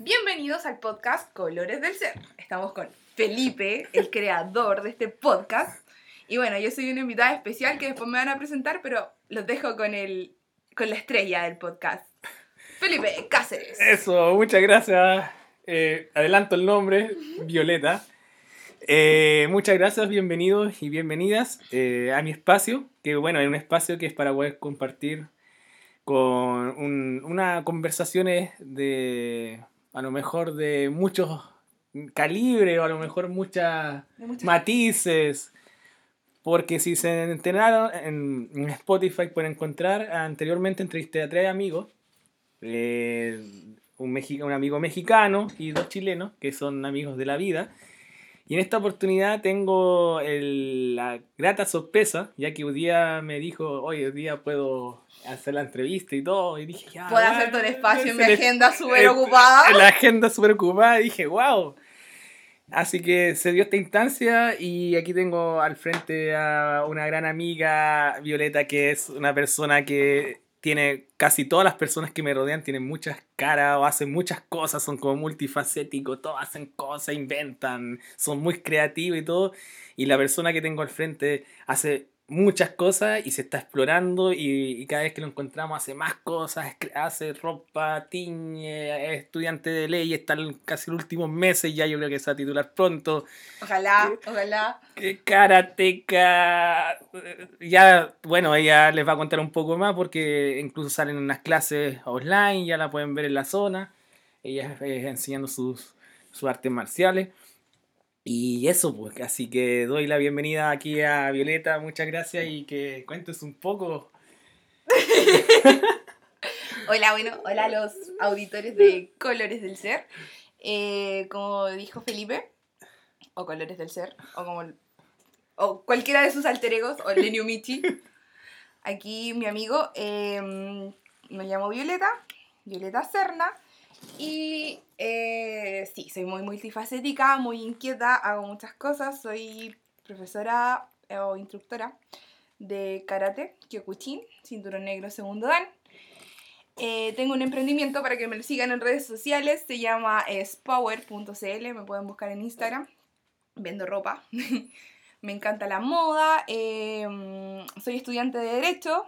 Bienvenidos al podcast Colores del Ser. Estamos con Felipe, el creador de este podcast. Y bueno, yo soy una invitada especial que después me van a presentar, pero los dejo con, el, con la estrella del podcast. Felipe Cáceres. Eso, muchas gracias. Eh, adelanto el nombre, Violeta. Eh, muchas gracias, bienvenidos y bienvenidas eh, a mi espacio, que bueno, es un espacio que es para poder compartir con un, una conversaciones de, a lo mejor de muchos calibres o a lo mejor muchas matices. Porque si se enteraron en, Spotify pueden encontrar anteriormente entrevisté a tres amigos, eh, un, un amigo mexicano y dos chilenos que son amigos de la vida. Y en esta oportunidad tengo el, la grata sorpresa, ya que un día me dijo, hoy día puedo hacer la entrevista y todo. Y dije, ya. Puedo hacer todo el espacio en mi agenda súper ocupada. En la agenda súper ocupada. Y dije, wow. Así que se dio esta instancia y aquí tengo al frente a una gran amiga, Violeta, que es una persona que tiene casi todas las personas que me rodean tienen muchas caras o hacen muchas cosas, son como multifacéticos, todos hacen cosas, inventan, son muy creativos y todo. Y la persona que tengo al frente hace muchas cosas y se está explorando y, cada vez que lo encontramos hace más cosas, hace ropa, tiñe, es estudiante de ley, está en casi los últimos meses, ya yo creo que se va a titular pronto. Ojalá, ojalá. Karateca, ya, bueno, ella les va a contar un poco más porque incluso salen unas clases online, ya la pueden ver en la zona, ella es enseñando sus, sus artes marciales. Y eso, pues, así que doy la bienvenida aquí a Violeta, muchas gracias y que cuentes un poco. hola, bueno, hola los auditores de Colores del Ser. Eh, como dijo Felipe, o Colores del Ser, o como o cualquiera de sus alter egos, o Lenio Michi. Aquí mi amigo, em, me llamo Violeta, Violeta Serna, y eh, sí, soy muy multifacética, muy inquieta, hago muchas cosas. Soy profesora eh, o instructora de karate, Kyokuchin, cinturón negro segundo dan. Eh, tengo un emprendimiento para que me lo sigan en redes sociales, se llama spower.cl, me pueden buscar en Instagram. Vendo ropa, me encanta la moda, soy estudiante de Derecho.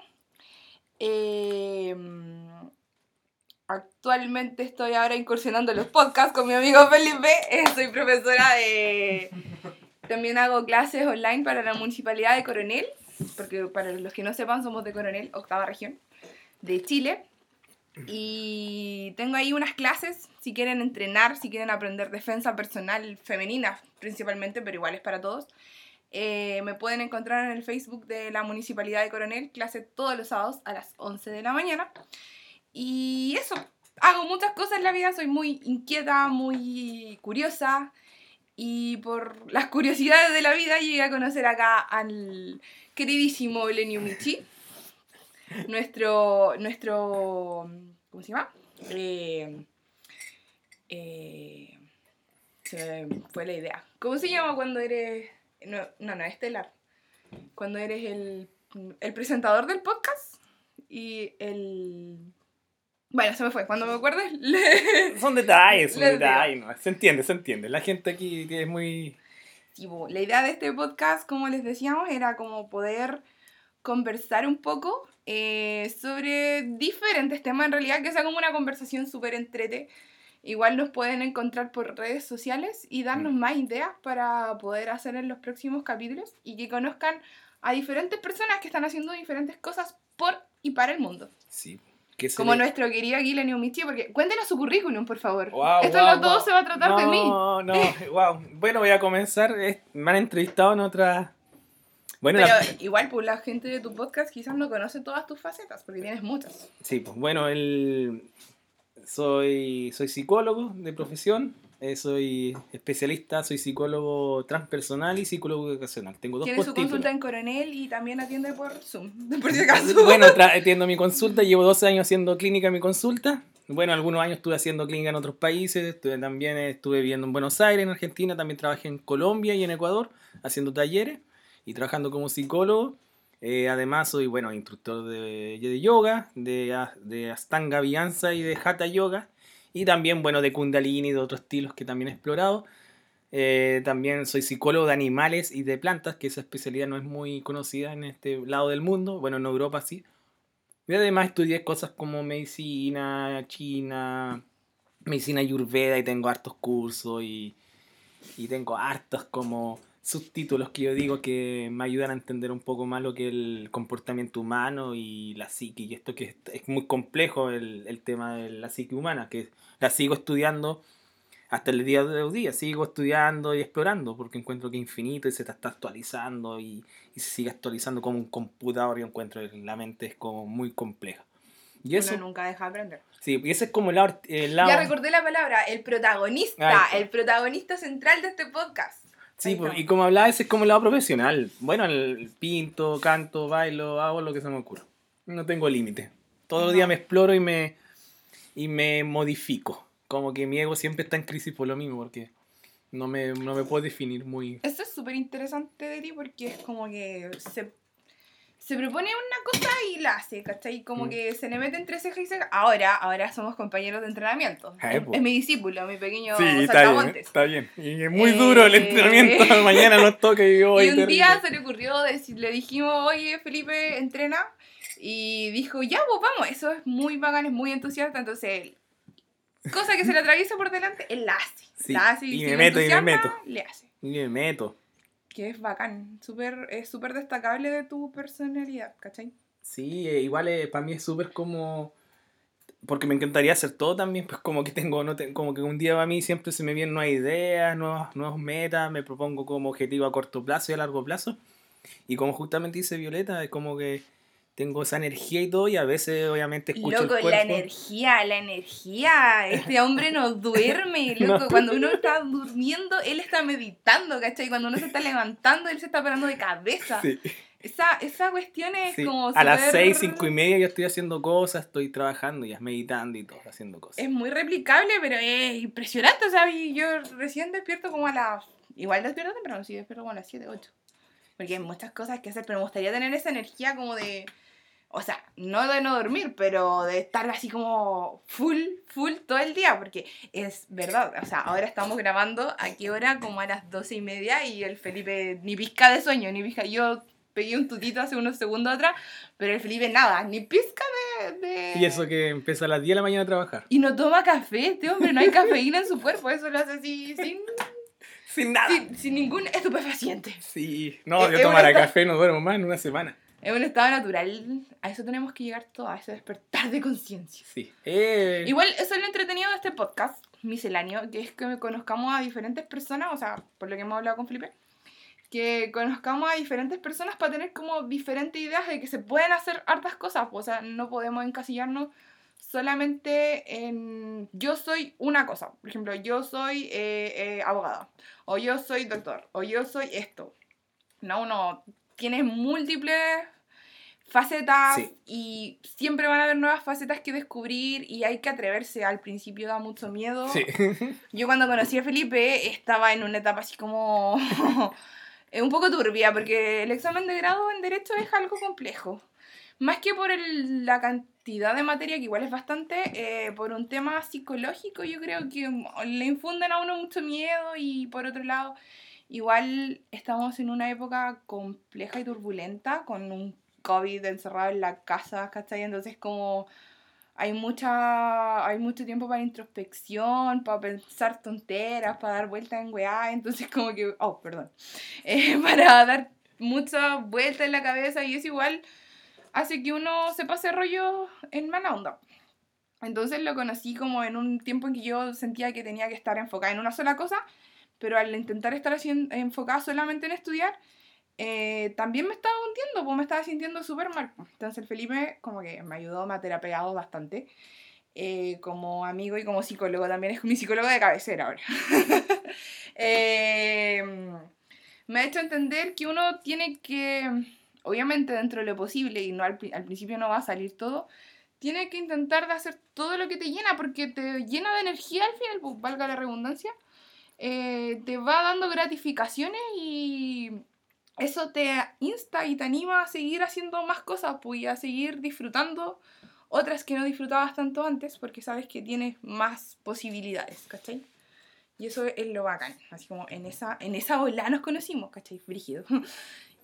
Actualmente estoy ahora incursionando los podcasts con mi amigo Felipe. Eh, soy profesora de... También hago clases online para la Municipalidad de Coronel, porque para los que no sepan somos de Coronel, octava región, de Chile. Y tengo ahí unas clases, si quieren entrenar, si quieren aprender defensa personal femenina principalmente, pero igual es para todos. Eh, me pueden encontrar en el Facebook de la Municipalidad de Coronel, clase todos los sábados a las 11 de la mañana. Y eso, hago muchas cosas en la vida, soy muy inquieta, muy curiosa. Y por las curiosidades de la vida llegué a conocer acá al queridísimo Lenio Michi. Nuestro, nuestro, ¿cómo se llama? Eh, eh, se me fue la idea. ¿Cómo se llama cuando eres, no, no, no estelar? Cuando eres el, el presentador del podcast y el bueno, se me fue. Cuando me acuerdes. Son detalles, son detalles. Se entiende, se entiende. La gente aquí es muy. la idea de este podcast, como les decíamos, era como poder conversar un poco eh, sobre diferentes temas. En realidad, que sea como una conversación súper entrete. Igual nos pueden encontrar por redes sociales y darnos mm. más ideas para poder hacer en los próximos capítulos y que conozcan a diferentes personas que están haciendo diferentes cosas por y para el mundo. Sí, como nuestro querido Aguila Michi, porque cuéntenos su currículum, por favor. Esto no todo se va a tratar de mí. No, no, wow. Bueno, voy a comenzar. Me han entrevistado en otra. Bueno, Pero igual, pues la gente de tu podcast quizás no conoce todas tus facetas, porque tienes muchas. Sí, pues bueno, el... soy, soy psicólogo de profesión. Eh, soy especialista, soy psicólogo transpersonal y psicólogo educacional. Tengo dos Tiene su consulta en Coronel y también atiende por Zoom, por si acaso. Bueno, atiendo mi consulta, llevo 12 años haciendo clínica en mi consulta. Bueno, algunos años estuve haciendo clínica en otros países, también estuve viviendo en Buenos Aires, en Argentina, también trabajé en Colombia y en Ecuador haciendo talleres y trabajando como psicólogo. Eh, además soy, bueno, instructor de, de yoga, de, de Astanga Vianza y de Hatha Yoga Y también, bueno, de Kundalini y de otros estilos que también he explorado. Eh, también soy psicólogo de animales y de plantas, que esa especialidad no es muy conocida en este lado del mundo, bueno, en Europa sí. Y además estudié cosas como medicina china, medicina ayurveda y tengo hartos cursos y, y tengo hartos como subtítulos que yo digo que me ayudan a entender un poco más lo que es el comportamiento humano y la psique. Y esto que es, muy complejo el, el tema de la psique humana, que la sigo estudiando hasta el día de hoy día. Sigo estudiando y explorando porque encuentro que es infinito y se está actualizando y, y se sigue actualizando como un computador. y encuentro que la mente es como muy compleja. Y eso, Uno nunca deja de aprender. Sí, y ese es como el lado, Ya recordé la palabra, el protagonista, el protagonista central de este podcast. Sí, pues, y como hablaba, ese es como el lado profesional. Bueno, el pinto, canto, bailo, hago lo que se me ocurra. No tengo límite. Todos los días me exploro y me, y me modifico como que mi ego siempre está en crisis por lo mismo, porque no me, no me puedo definir muy... Esto es súper interesante de ti porque es como que se, se propone una cosa y la hace, ¿cachai? Como mm. que se le mete entre ceja y ceja. Ahora, ahora somos compañeros de entrenamiento. Eh, es, mi discípulo, mi pequeño sí, está bien, está bien. Y es muy duro el eh, entrenamiento. Mañana nos toca y hoy. Y un día se le ocurrió decir, le dijimos, oye, Felipe, entrena. Y dijo, ya, pues vamos, eso es muy bacán, es muy entusiasta. Entonces cosa que se le atraviesa por delante, él la hace. y, me meto, y me meto. Le hace. Y me meto. Que es bacán, super, es súper destacable de tu personalidad, ¿cachai? Sí, eh, igual eh, para mí es súper como... Porque me encantaría hacer todo también, pues como que tengo, no como que un día a mí siempre se me vienen nuevas ideas, nuevas, nuevas metas, me propongo como objetivo a corto plazo y a largo plazo. Y como justamente dice Violeta, es como que tengo esa energía y todo, y a veces obviamente escucho loco, la energía, la energía. Este hombre no duerme, loco. Cuando uno está durmiendo, él está meditando, ¿cachai? Cuando uno se está levantando, él se está parando de cabeza. Esa, esa cuestión es como. A las seis, cinco y media yo estoy haciendo cosas, estoy trabajando, ya meditando y todo, haciendo cosas. Es muy replicable, pero es impresionante. O sea, yo recién despierto como a las. Igual despierto temprano, sí, despierto como a las 7, 8. Porque hay muchas cosas que hacer, pero me gustaría tener esa energía como de o sea, no de no dormir, pero de estar así como full, full todo el día, porque es verdad, o sea, ahora estamos grabando a qué hora, como a las doce y media, y el Felipe ni pizca de sueño, ni pizca, yo pegué un tutito hace unos segundos atrás, pero el Felipe nada, ni pizca de, Y eso que empieza a las 10 de la mañana a trabajar. Y no toma café, este hombre, no hay cafeína en su cuerpo, eso lo hace así sin... Sin nada. Sin, ningún estupefaciente. Sí, no, yo tomaré café, no duermo más en una semana. Es un estado natural. A eso tenemos que llegar todos, a ese despertar de conciencia. Sí. Eh. Igual, eso es lo entretenido de este podcast misceláneo, que es que conozcamos a diferentes personas, o sea, por lo que hemos hablado con Felipe, que conozcamos a diferentes personas para tener como diferentes ideas de que se pueden hacer hartas cosas. O sea, no podemos encasillarnos solamente en yo soy una cosa. Por ejemplo, yo soy eh, eh, abogada, o yo soy doctor, o yo soy esto. No, uno tienes múltiples facetas y siempre van a haber nuevas facetas que descubrir y hay que atreverse. Al principio da mucho miedo. Yo cuando conocí a Felipe estaba en una etapa así como un poco turbia porque el examen de grado en derecho es algo complejo. Más que por la cantidad de materia, que igual es bastante, eh, por un tema psicológico yo creo que le infunden a uno mucho miedo y por otro lado Igual estamos en una época compleja y turbulenta con un COVID encerrado en la casa, ¿cachai? Entonces como hay mucha hay mucho tiempo para introspección, para pensar tonteras, para dar vueltas en weá, entonces como que, oh, perdón, eh, para dar muchas vueltas en la cabeza y es igual hace que uno se pase rollo en mala onda. Entonces lo conocí como en un tiempo en que yo sentía que tenía que estar enfocada en una sola cosa pero al intentar estar así enfocada solamente en estudiar, eh, también me estaba hundiendo, pues me estaba sintiendo súper mal. Entonces el Felipe como que me ayudó, me ha terapeado bastante. Eh, como amigo y como psicólogo, también es mi psicólogo de cabecera ahora. Eh, me ha hecho entender que uno tiene que, obviamente dentro de lo posible, y no al, al, principio no va a salir todo, tiene que intentar de hacer todo lo que te llena, porque te llena de energía al final, pues, valga la redundancia, eh, te va dando gratificaciones y eso te insta y te anima a seguir haciendo más cosas, pues, y a seguir disfrutando otras que no disfrutabas tanto antes porque sabes que tienes más posibilidades, ¿cachai? Y eso es lo bacán, así como en esa, en esa ola nos conocimos, ¿cachai? Frígido.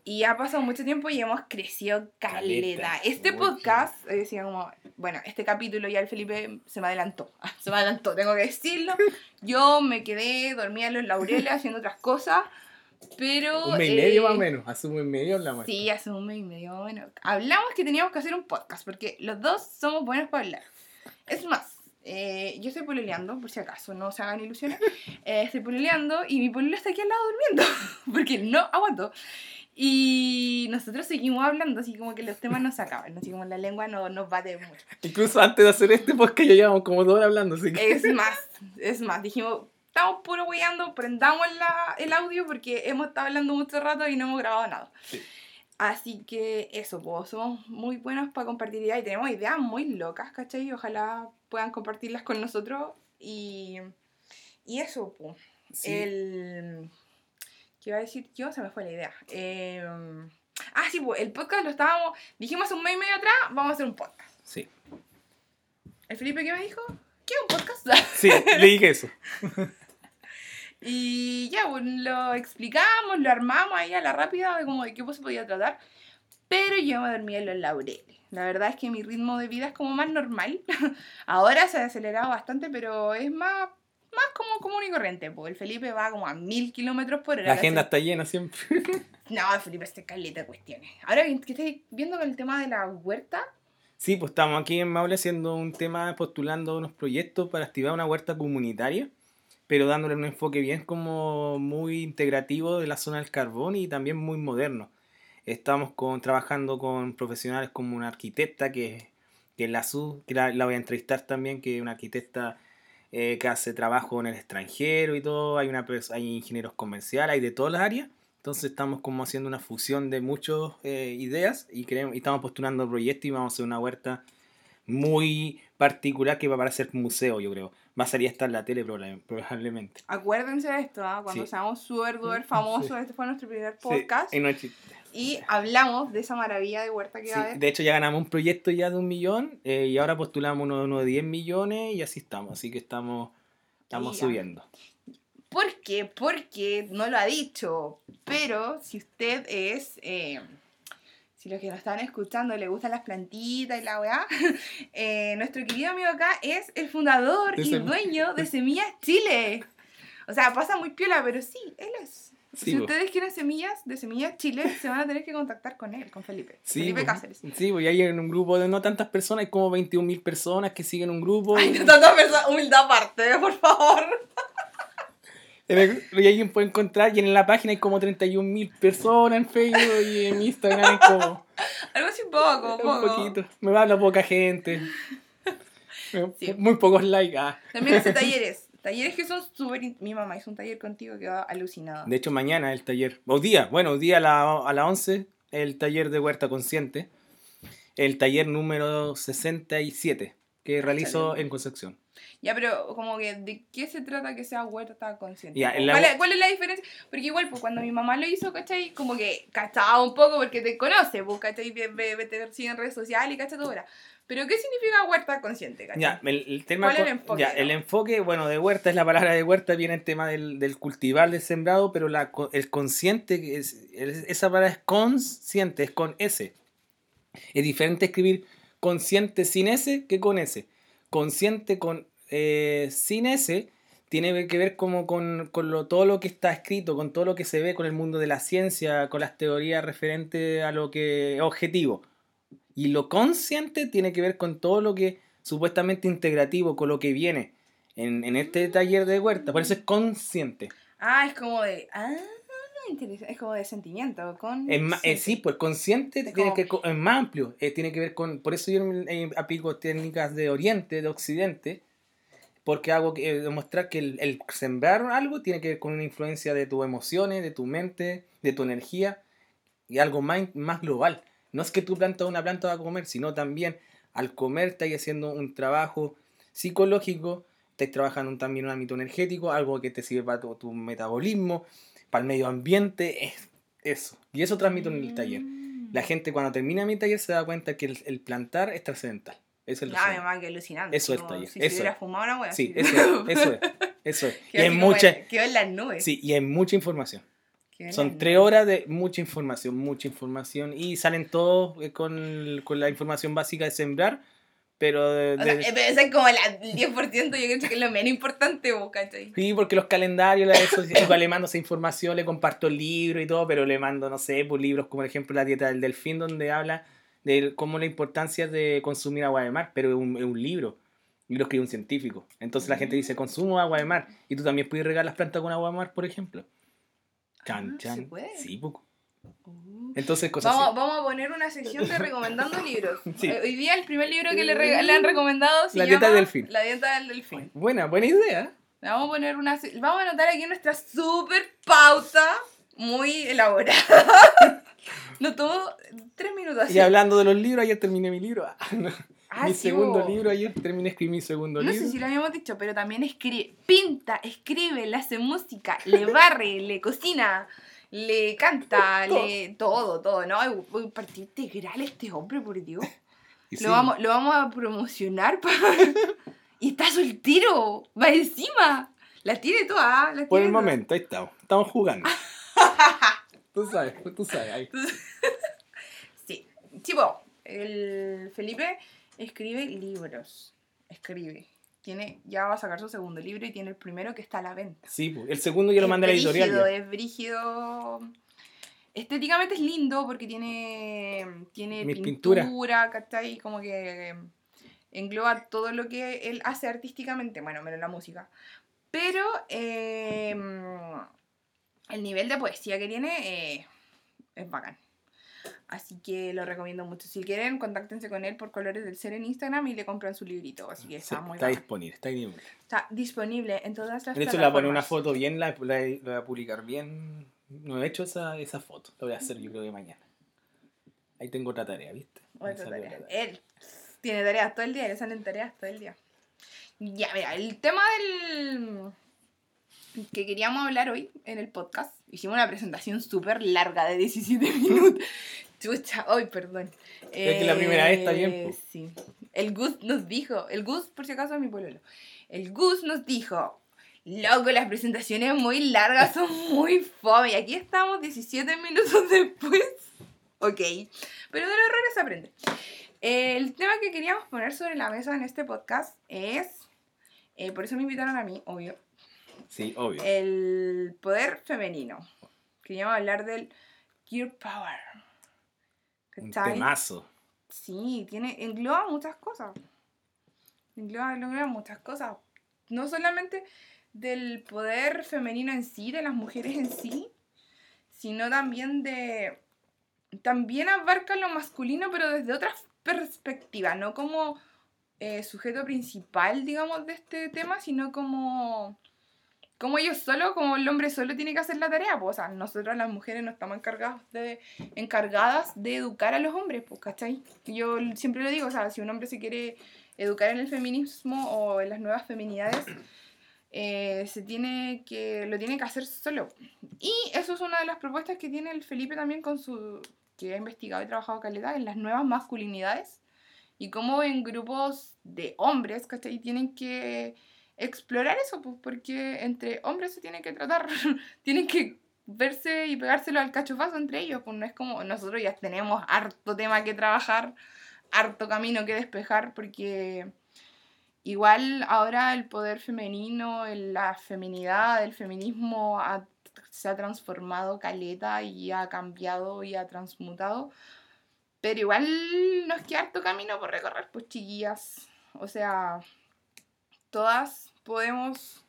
Y ha pasado mucho tiempo y hemos crecido caleta. Caleta, Este mucho. podcast, eh, decía como, bueno, este capítulo ya el Felipe se me adelantó. Se me adelantó, tengo que decirlo. Yo me quedé, dormía en los laureles haciendo otras cosas, pero... Un mes y medio eh, más o menos. Hace un mes y medio hablamos. Sí, hace un mes y medio. Bueno, hablamos que teníamos que hacer un podcast porque los dos somos buenos para hablar. Es más, eh, yo estoy pololeando, por si acaso, no se hagan ilusiones. Eh, estoy pololeando y mi pololo está aquí al lado durmiendo porque no aguanto. Y nosotros seguimos hablando, así como que los temas no se acaban, así como la lengua no nos bate mucho. Incluso antes de hacer este podcast ya llevamos como dos horas hablando, así que... Es más, es más, dijimos, estamos puro weyando, prendamos la, el audio porque hemos estado hablando mucho rato y no hemos grabado nada. Sí. Así que eso, pues somos muy buenos para compartir ideas y tenemos ideas muy locas, ¿cachai? Ojalá puedan compartirlas con nosotros y, y eso, pues. Sí. El... ¿Qué iba a decir yo? Se me fue la idea. Eh, Ah, sí, pues el podcast lo estábamos, dijimos un mes y medio atrás, vamos a hacer un podcast. Sí. ¿El Felipe qué me dijo? ¿Qué un podcast? Sí, le dije eso. Y ya, pues, lo explicamos, lo armamos ahí a la rápida de como de qué se podía tratar. Pero yo me dormí en los laureles. La verdad es que mi ritmo de vida es como más normal. Ahora se ha acelerado bastante, pero es más, más como común y corriente. Pues el Felipe va como a mil kilómetros por hora. La agenda está llena siempre. No, el Felipe está caleta de cuestiones. Ahora que estoy viendo con el tema de la huerta, Sí, pues estamos aquí en Maule haciendo un tema, postulando unos proyectos para activar una huerta comunitaria, pero dándole un enfoque bien como muy integrativo de la zona del carbón y también muy moderno. Estamos con, trabajando con profesionales como una arquitecta que, que es la que la, la voy a entrevistar también, que es una arquitecta eh, que hace trabajo en el extranjero y todo, hay, una, hay ingenieros comerciales, hay de todas las áreas. Entonces estamos como haciendo una fusión de muchas eh, ideas y, queremos, y estamos postulando proyectos y vamos a hacer una huerta muy particular que va a parecer museo, yo creo. Va a salir hasta en la tele proba- probablemente. acuérdense de esto, ¿ah? cuando Sí. seamos súper, súper Sí. famosos, este fue nuestro primer podcast. Sí, y no. Y hablamos de esa maravilla de huerta que va a haber. de hecho ya ganamos un proyecto ya de un millón eh, y ahora postulamos uno, uno de 10 millones y así estamos. Así que estamos, estamos subiendo. ¿Por qué? Porque no lo ha dicho. Pero si usted es. eh, si los que nos están escuchando le gustan las plantitas y la weá, eh, nuestro querido amigo acá es el fundador De y dueño de Semillas Chile. O sea, pasa muy piola, pero sí, él es. Sí, si ustedes quieren semillas de Semillas Chile, se van a tener que contactar con él, con Felipe. Sí, Felipe Cáceres. Sí, y hay en un grupo de no tantas personas, hay como 21 mil personas que siguen un grupo. Ay, no tanta persona, humildad aparte, por favor. Y alguien puede encontrar, y en la página hay como 31 mil personas en Facebook y en Instagram hay como Algo así poco, un poco. poquito. Me habla poca gente. Sí. Muy pocos likes. ah. También hace talleres. Talleres que son súper... Mi mamá hizo un taller contigo que va alucinada. De hecho, mañana el taller. O día, bueno, hoy día a la, a las 11, el taller de Huerta Consciente. El taller número 67 que realizo en Concepción. Ya, pero como que, ¿de qué se trata que sea huerta consciente? Ya, ¿O en la- ¿Cuál, es, cuál es la diferencia? Porque igual, pues cuando mi mamá lo hizo, ¿cachai? Como que cachaba un poco porque te conoce, pues, ¿cachai? Ve, ve, ve- te sigue en redes sociales y cacha todo ahora. Pero, ¿qué significa huerta consciente, cachai? Ya, el, el tema. ¿Cuál es el enfoque, ya, no? el enfoque, bueno, de huerta es la palabra de huerta, viene el tema del, del cultivar, del sembrado, pero la, el consciente, es- esa palabra es consciente, es con S. Es diferente escribir consciente sin S que con S. Consciente con eh, sin S tiene que ver como con, con lo, todo lo que está escrito, con todo lo que se ve, con el mundo de la ciencia, con las teorías referentes a lo que es objetivo. Y lo consciente tiene que ver con todo lo que supuestamente integrativo, con lo que viene en, en este taller de huerta. Por eso es consciente. Ah, es como de... Ah, Es como de sentimiento. Con Es eh, sí, pues consciente Es tiene como- que, es más amplio. eh, tiene que ver con. Por eso yo eh, aplico técnicas de Oriente, de Occidente. Porque hago que, eh, demostrar que el, el sembrar algo tiene que ver con una influencia de tus emociones, de tu mente, de tu energía y algo más, más global. No es que tú plantas una planta para comer, sino también al comer estás haciendo un trabajo psicológico, estás trabajando también un ámbito energético, algo que te sirve para tu, tu metabolismo, para el medio ambiente, es eso. Y eso transmito en el taller. Mm. La gente cuando termina mi taller se da cuenta que el, el plantar es trascendental. Es el Ah, mi resumen. mamá, que alucinante. Eso es como taller, Si eso hubiera es. fumado una wea. Sí, así. eso es, eso es, eso es. Y hay mucha, Quedó en las nubes. sí, y hay mucha información. Son tres horas de mucha información, mucha información. Y salen todos eh, con, con la información básica de sembrar, pero de, O sea, de- eh, pero eso es como el 10%, yo creo que es lo menos importante, vos, ¿cachai? Sí, porque los calendarios, la- eso, igual le mando esa información, le comparto el libro y todo, pero le mando, no sé, pues libros como por ejemplo La dieta del delfín, donde habla de cómo la importancia de consumir agua de mar, pero es un, es un libro, y lo escribe un científico. Entonces la gente dice, consumo agua de mar, y tú también puedes regar las plantas con agua de mar, por ejemplo. Chan, Ah, chan. ¿se puede? Sí, poco. Entonces, cosas Vamos, así. vamos a poner una sección de recomendando libros. Sí. Hoy día el primer libro que le, rega- le han recomendado se La dieta llama del delfín. La dieta del delfín. Buena, buena idea. Vamos a poner una vamos a anotar aquí nuestra super pauta muy elaborada. Nos tomó tres minutos. Y hablando de los libros, ayer terminé mi libro. Ah, mi sí, segundo libro, ayer terminé escribir mi segundo No libro. sé si lo habíamos dicho, pero también escribe, pinta, escribe, le hace música, le barre, le cocina, le canta, Todo. le todo, todo, ¿no? Ay, Uy, partido integral este hombre, por Dios. Lo, sí, vamos, lo vamos a promocionar y está soltero, va encima. La tiene toda, la Por tiene el toda. momento, ahí estamos. Estamos jugando. tú sabes, tú sabes. ahí. Sí, tipo, el Felipe escribe libros, escribe. Tiene, ya va a sacar su segundo libro y tiene el primero que está a la venta. Sí, pues, el segundo yo lo mandé a la Es editorial. ya. Es brígido. Estéticamente es lindo porque tiene, tiene pintura, pinturas. ¿cachai? Como que engloba todo lo que él hace artísticamente, bueno, menos la música. Pero eh, el nivel de poesía que tiene eh, es bacán. Así que lo recomiendo mucho. Si quieren, contáctense con él por Colores del Ser en Instagram y le compran su librito. Así que Sí, está muy está bacán. disponible, está disponible. Está disponible en todas las De hecho, le voy a poner una foto bien, la, la- la voy a publicar bien. No he hecho esa, esa foto, la voy a hacer yo creo que mañana. Ahí tengo otra tarea, ¿viste? Tarea. otra tarea. Él tiene tareas todo el día, le salen tareas todo el día. Ya, mira, el tema del que queríamos hablar hoy en el podcast, hicimos una presentación súper larga de 17 minutos. Chucha, hoy, perdón. Es que la primera vez está bien, po. Sí. El Gus nos dijo, el Gus, por si acaso, es mi pololo. El Gus nos dijo, loco, las presentaciones muy largas son muy fome. Y aquí estamos 17 minutos después. Ok, pero de los errores se aprende. El tema que queríamos poner sobre la mesa en este podcast es, eh, por eso me invitaron a mí, obvio, Sí, obvio. el poder femenino. Queríamos hablar del Gear Power. Un ¿Cachai? temazo. Sí, tiene, engloba muchas cosas. Engloba, engloba muchas cosas. No solamente del poder femenino en sí, de las mujeres en sí, sino también de... También abarca lo masculino, pero desde otra perspectiva, no como eh, sujeto principal, digamos, de este tema, sino como... Como ellos solo, como el hombre solo tiene que hacer la tarea, pues, o sea, nosotros las mujeres no estamos encargadas de, encargadas de educar a los hombres, pues, ¿cachai? Yo siempre lo digo, o sea, si un hombre se quiere educar en el feminismo o en las nuevas feminidades, eh, se tiene que, lo tiene que hacer solo. Y eso es una de las propuestas que tiene el Felipe también con su, que ha investigado y trabajado calidad en las nuevas masculinidades y cómo en grupos de hombres, ¿cachai? Tienen que explorar eso, pues, porque entre hombres se tienen que tratar, tienen que verse y pegárselo al cachofazo entre ellos, pues no es como nosotros ya tenemos harto tema que trabajar, harto camino que despejar, porque igual ahora el poder femenino, la feminidad, el feminismo se ha transformado caleta y ha cambiado y ha transmutado, pero igual nos queda harto camino por recorrer, pues chiquillas, o sea, todas podemos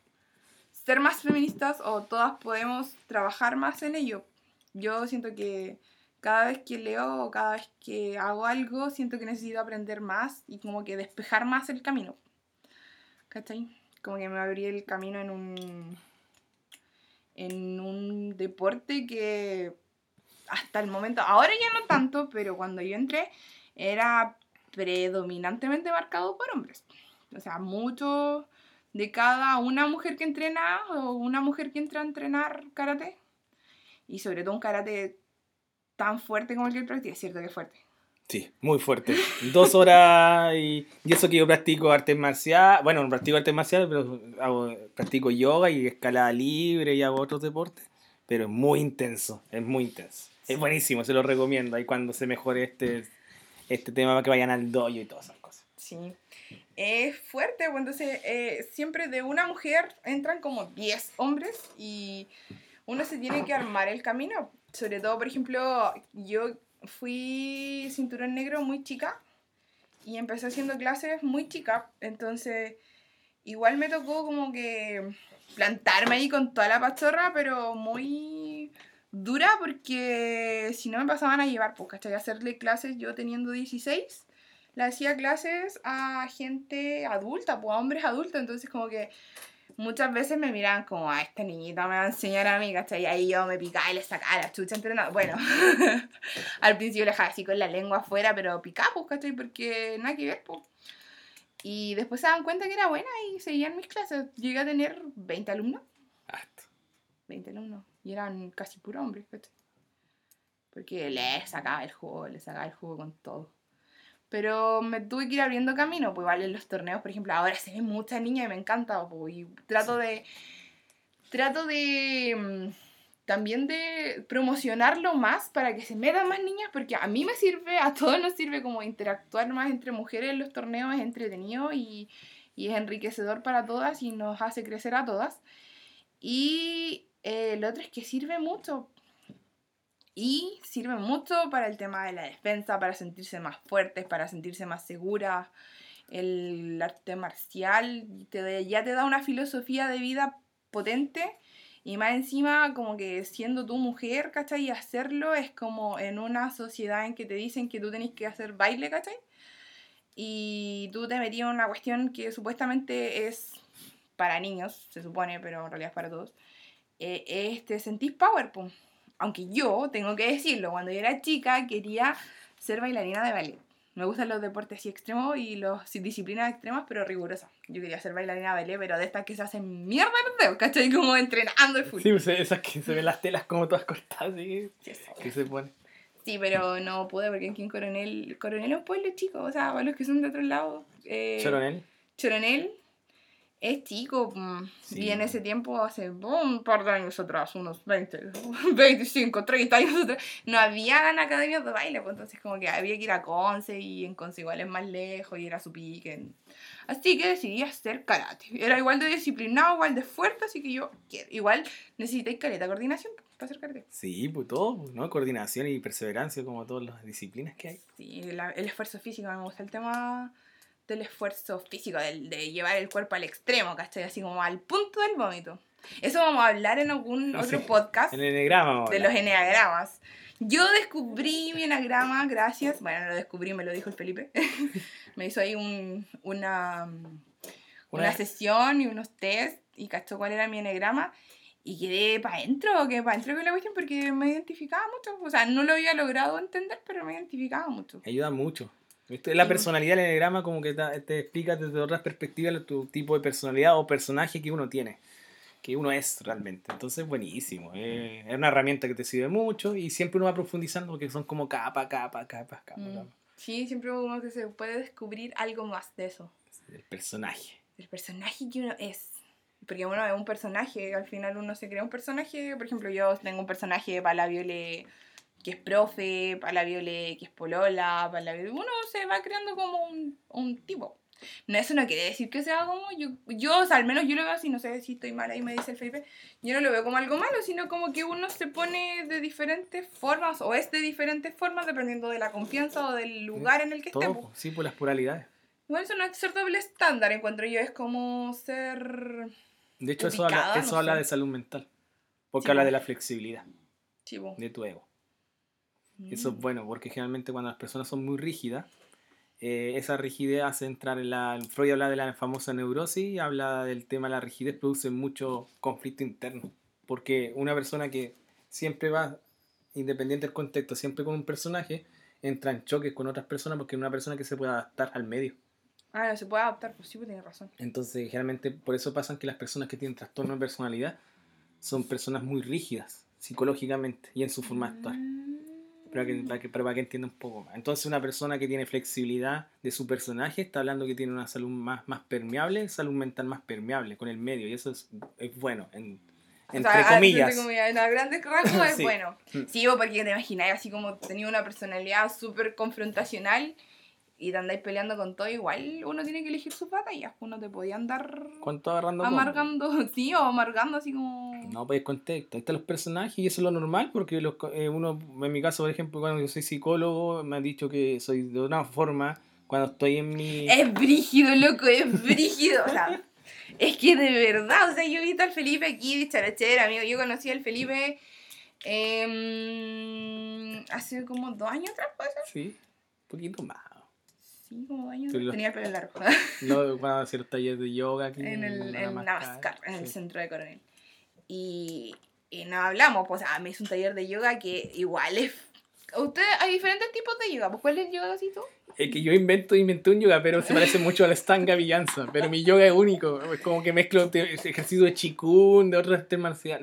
ser más feministas o todas podemos trabajar más en ello. Yo siento que cada vez que leo o cada vez que hago algo, siento que necesito aprender más y como que despejar más el camino. ¿Cachai? Como que me abrí el camino en un, en un deporte que hasta el momento, ahora ya no tanto, pero cuando yo entré era predominantemente marcado por hombres. O sea, mucho de cada una mujer que entrena o una mujer que entra a entrenar karate. Y sobre todo un karate tan fuerte como el que él practica. Es cierto que es fuerte. Sí, muy fuerte. Dos horas y, y eso que yo practico artes marciales. Bueno, no practico artes marciales, pero hago, practico yoga y escalada libre y hago otros deportes. Pero es muy intenso, es muy intenso. Es buenísimo, se lo recomiendo. Ahí cuando se mejore este, este tema, que vayan al dojo y todas esas cosas. Sí. Es fuerte, entonces eh, siempre de una mujer entran como 10 hombres y uno se tiene que armar el camino. Sobre todo, por ejemplo, yo fui cinturón negro muy chica y empecé haciendo clases muy chica, entonces igual me tocó como que plantarme ahí con toda la pachorra, pero muy dura porque si no me pasaban a llevar, pues, ¿cachai? Hacerle clases yo teniendo 16, le hacía clases a gente adulta, pues a hombres adultos, entonces como que muchas veces me miraban como, a esta niñita me va a enseñar a mí, ¿cachai? Y ahí yo me picaba y le sacaba la chucha entrenada. Bueno, al principio le dejaba así con la lengua afuera, pero picaba, pues, ¿cachai? Porque nada que ver, pues. Y después se dan cuenta que era buena y seguían mis clases. Llegué a tener 20 alumnos. Harto. 20 alumnos. Y eran casi puros hombres, ¿cachai? Porque le sacaba el juego, le sacaba el juego con todo. Pero me tuve que ir abriendo camino, pues igual en los torneos, por ejemplo, ahora se ven muchas niñas y me encanta, pues, y trato de... Trato de... mm, También de promocionarlo más para que se metan más niñas, porque a mí me sirve, a todos nos sirve como interactuar más entre mujeres en los torneos, es entretenido y, y es enriquecedor para todas y nos hace crecer a todas. Y eh, el otro es que sirve mucho, y sirve mucho para el tema de la defensa, para sentirse más fuertes, para sentirse más seguras. El arte marcial te, ya te da una filosofía de vida potente y más encima como que siendo tú mujer, ¿cachai? Y hacerlo es como en una sociedad en que te dicen que tú tenés que hacer baile, ¿cachai? Y tú te metías en una cuestión que supuestamente es para niños, se supone, pero en realidad es para todos. Eh, es te sentís power, pum aunque yo tengo que decirlo, cuando yo era chica quería ser bailarina de ballet. Me gustan los deportes así extremos y las disciplinas extremas, pero rigurosas. Yo quería ser bailarina de ballet, pero de estas que se hacen mierda los dedos, ¿cachai? Como entrenando el full. Sí, pues esas que se ven las telas como todas cortadas, ¿sí? Sí, que se ponen. Sí, pero no pude porque aquí en Coronel, Coronel es un pueblo chico, o sea, para los que son de otro lado. Eh, Choronel. Choronel es chico, mm, Sí. y en ese tiempo, hace un par de años atrás, unos 20, 25, 30 años atrás, no habían academias de baile, pues entonces como que había que ir a Conce y en Conce igual es más lejos y era su pique. Así que decidí hacer karate. Era igual de disciplinado, igual de fuerte, así que yo quiero. Igual necesitáis caleta de coordinación para hacer karate. Sí, pues todo, ¿no? Coordinación y perseverancia como todas las disciplinas que hay. Sí, la- el esfuerzo físico, me gusta el tema del esfuerzo físico, del, de llevar el cuerpo al extremo, ¿cachai? Así como al punto del vómito. Eso vamos a hablar en algún otro podcast el enegrama, de los eneagramas. Yo descubrí mi eneagrama gracias, bueno, no lo descubrí, me lo dijo el Felipe. me hizo ahí un, una, una, Una- sesión y unos test y cachó cuál era mi eneagrama. Y quedé para adentro, quedé para adentro con la cuestión porque me identificaba mucho. O sea, no lo había logrado entender, pero me identificaba mucho. Ayuda mucho. ¿Viste? La Sí. personalidad del enegrama como que te, explica desde otras perspectivas tu tipo de personalidad o personaje que uno tiene. Que uno es realmente. Entonces, buenísimo. eh, es una herramienta que te sirve mucho y siempre uno va profundizando porque son como capa, capa, capa, capa, Mm. capa. Sí, siempre como que se puede descubrir algo más de eso. El personaje. El personaje que uno es. Porque uno es un personaje, al final uno se crea un personaje. Por ejemplo, yo tengo un personaje para la Viole que es profe, para la Viole que es polola, para la Viole... Uno se va creando como un, un tipo. No, eso no quiere decir que sea como yo, yo, o sea, al menos yo lo veo así, no sé si estoy mal ahí, me dice el Felipe, yo no lo veo como algo malo, sino como que uno se pone de diferentes formas, o es de diferentes formas, dependiendo de la confianza o del lugar en el que po. sí, por las pluralidades. Igual eso no es ser doble estándar, encuentro yo, es como ser... De hecho, eso habla, eso no habla de salud mental. Porque Sí, habla de la flexibilidad de tu ego. Eso es bueno, porque generalmente cuando las personas son muy rígidas, eh, esa rigidez hace entrar en la... Freud habla de la famosa neurosis, habla del tema de la rigidez, produce mucho conflicto interno. Porque una persona que siempre va, independiente del contexto, siempre con un personaje, entra en choques con otras personas porque es una persona que se puede adaptar al medio. Ah, no se puede adaptar, pues sí, pues tiene razón. Entonces, generalmente, por eso pasan que las personas que tienen trastorno de personalidad son personas muy rígidas psicológicamente y en su forma actual. Mm. Para que, para, que, para que entienda un poco más. Entonces una persona que tiene flexibilidad de su personaje está hablando que tiene una salud más, más permeable, salud mental más permeable con el medio. Y eso es, es bueno, en, entre o sea, comillas. Entre comillas, en a grandes rasgos es Sí. bueno. Mm. Sí, porque te imagináis así como tenía una personalidad súper confrontacional y te andáis peleando con todo, igual uno tiene que elegir sus batallas. Uno te podía andar ¿Cuánto agarrando amargando, sí, o amargando así como... No, pues contexto. Ahí están los personajes y eso es lo normal porque los, eh, uno, en mi caso, por ejemplo, cuando yo soy psicólogo, me han dicho que soy de una forma cuando estoy en mi... Es brígido, loco, es brígido. O sea, es que de verdad, o sea, yo he visto al Felipe aquí de charachera, amigo. Yo conocí al Felipe em, hace como dos años atrás, ¿puede ser? Sí, un poquito más. Sí, como años Tenía el pelo largo. No, van a hacer talleres de yoga aquí. en el en caro. en el Sí. centro de Coronel. Y, y no hablamos, pues, sea, me hizo un taller de yoga que igual es... Ustedes, hay diferentes tipos de yoga, ¿cuál es el yoga así tú? Es que yo invento, inventé un yoga, pero se parece mucho a la Stanga Villanza. Pero mi yoga es único. Es como que mezclo ejercicio de chikun, de otros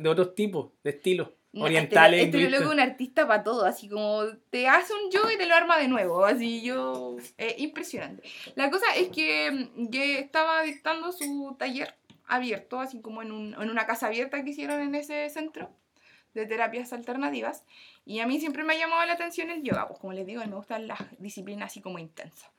de otros tipos, de estilos. Orientales. Este, este loco es un artista para todo, así como te hace un yoga y te lo arma de nuevo, así yo... eh, impresionante. La cosa es que mm, yo estaba dictando su taller abierto, así como en, un- en una casa abierta que hicieron en ese centro de terapias alternativas. Y a mí siempre me ha llamado la atención el yoga, pues como les digo, me gustan las disciplinas así como intensas.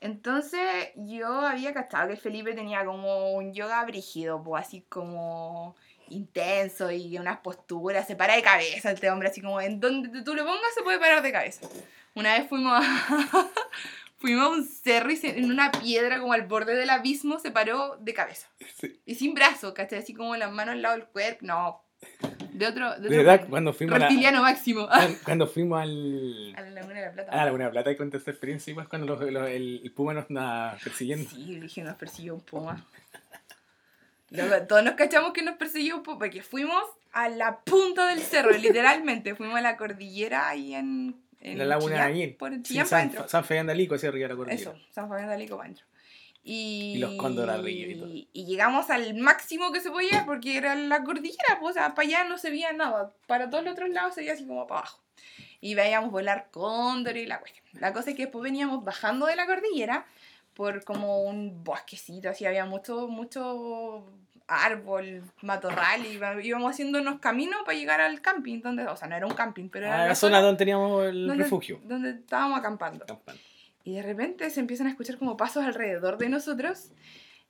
Entonces yo había cachado que el Felipe tenía como un yoga brígido, pues así como intenso y unas posturas, se para de cabeza este hombre, así como en donde tú lo pongas se puede parar de cabeza. Una vez fuimos a, fuimos a un cerro y se- en una piedra como al borde del abismo se paró de cabeza. Sí. Y sin brazos, ¿cachai? Así como las manos al lado del cuerpo, no. De otro... De, otro verdad, cuando fuimos a la, máximo. cuando- cuando fuimos al... A la Laguna de la Plata. A la Laguna de Plata y conté esta experiencia igual cuando los- los- el, el puma nos andaba persiguiendo. Sí, dije, nos persiguió un puma. Luego, todos nos cachamos que nos persiguió puma, porque fuimos a la punta del cerro, literalmente. Fuimos a la cordillera ahí en, en la Laguna de Chillán, Añil. Por Sí, Chillán San, adentro. San Fabián de Alico, hacia arriba de la cordillera. Eso, San Fabián de Alico adentro. Y, Y los cóndores arriba y todo. y llegamos al máximo que se podía porque era la cordillera, pues, o sea, para allá no se veía nada. Para todos los otros lados se veía así como para abajo. Y veíamos volar cóndor y la cuestión. La cosa es que después veníamos bajando de la cordillera por como un bosquecito, así había mucho, mucho árbol, matorral, y íbamos haciendo unos caminos para llegar al camping, donde, o sea, no era un camping, pero era Ah, la zona donde teníamos el donde- refugio. donde estábamos acampando. Campana. Y de repente se empiezan a escuchar como pasos alrededor de nosotros.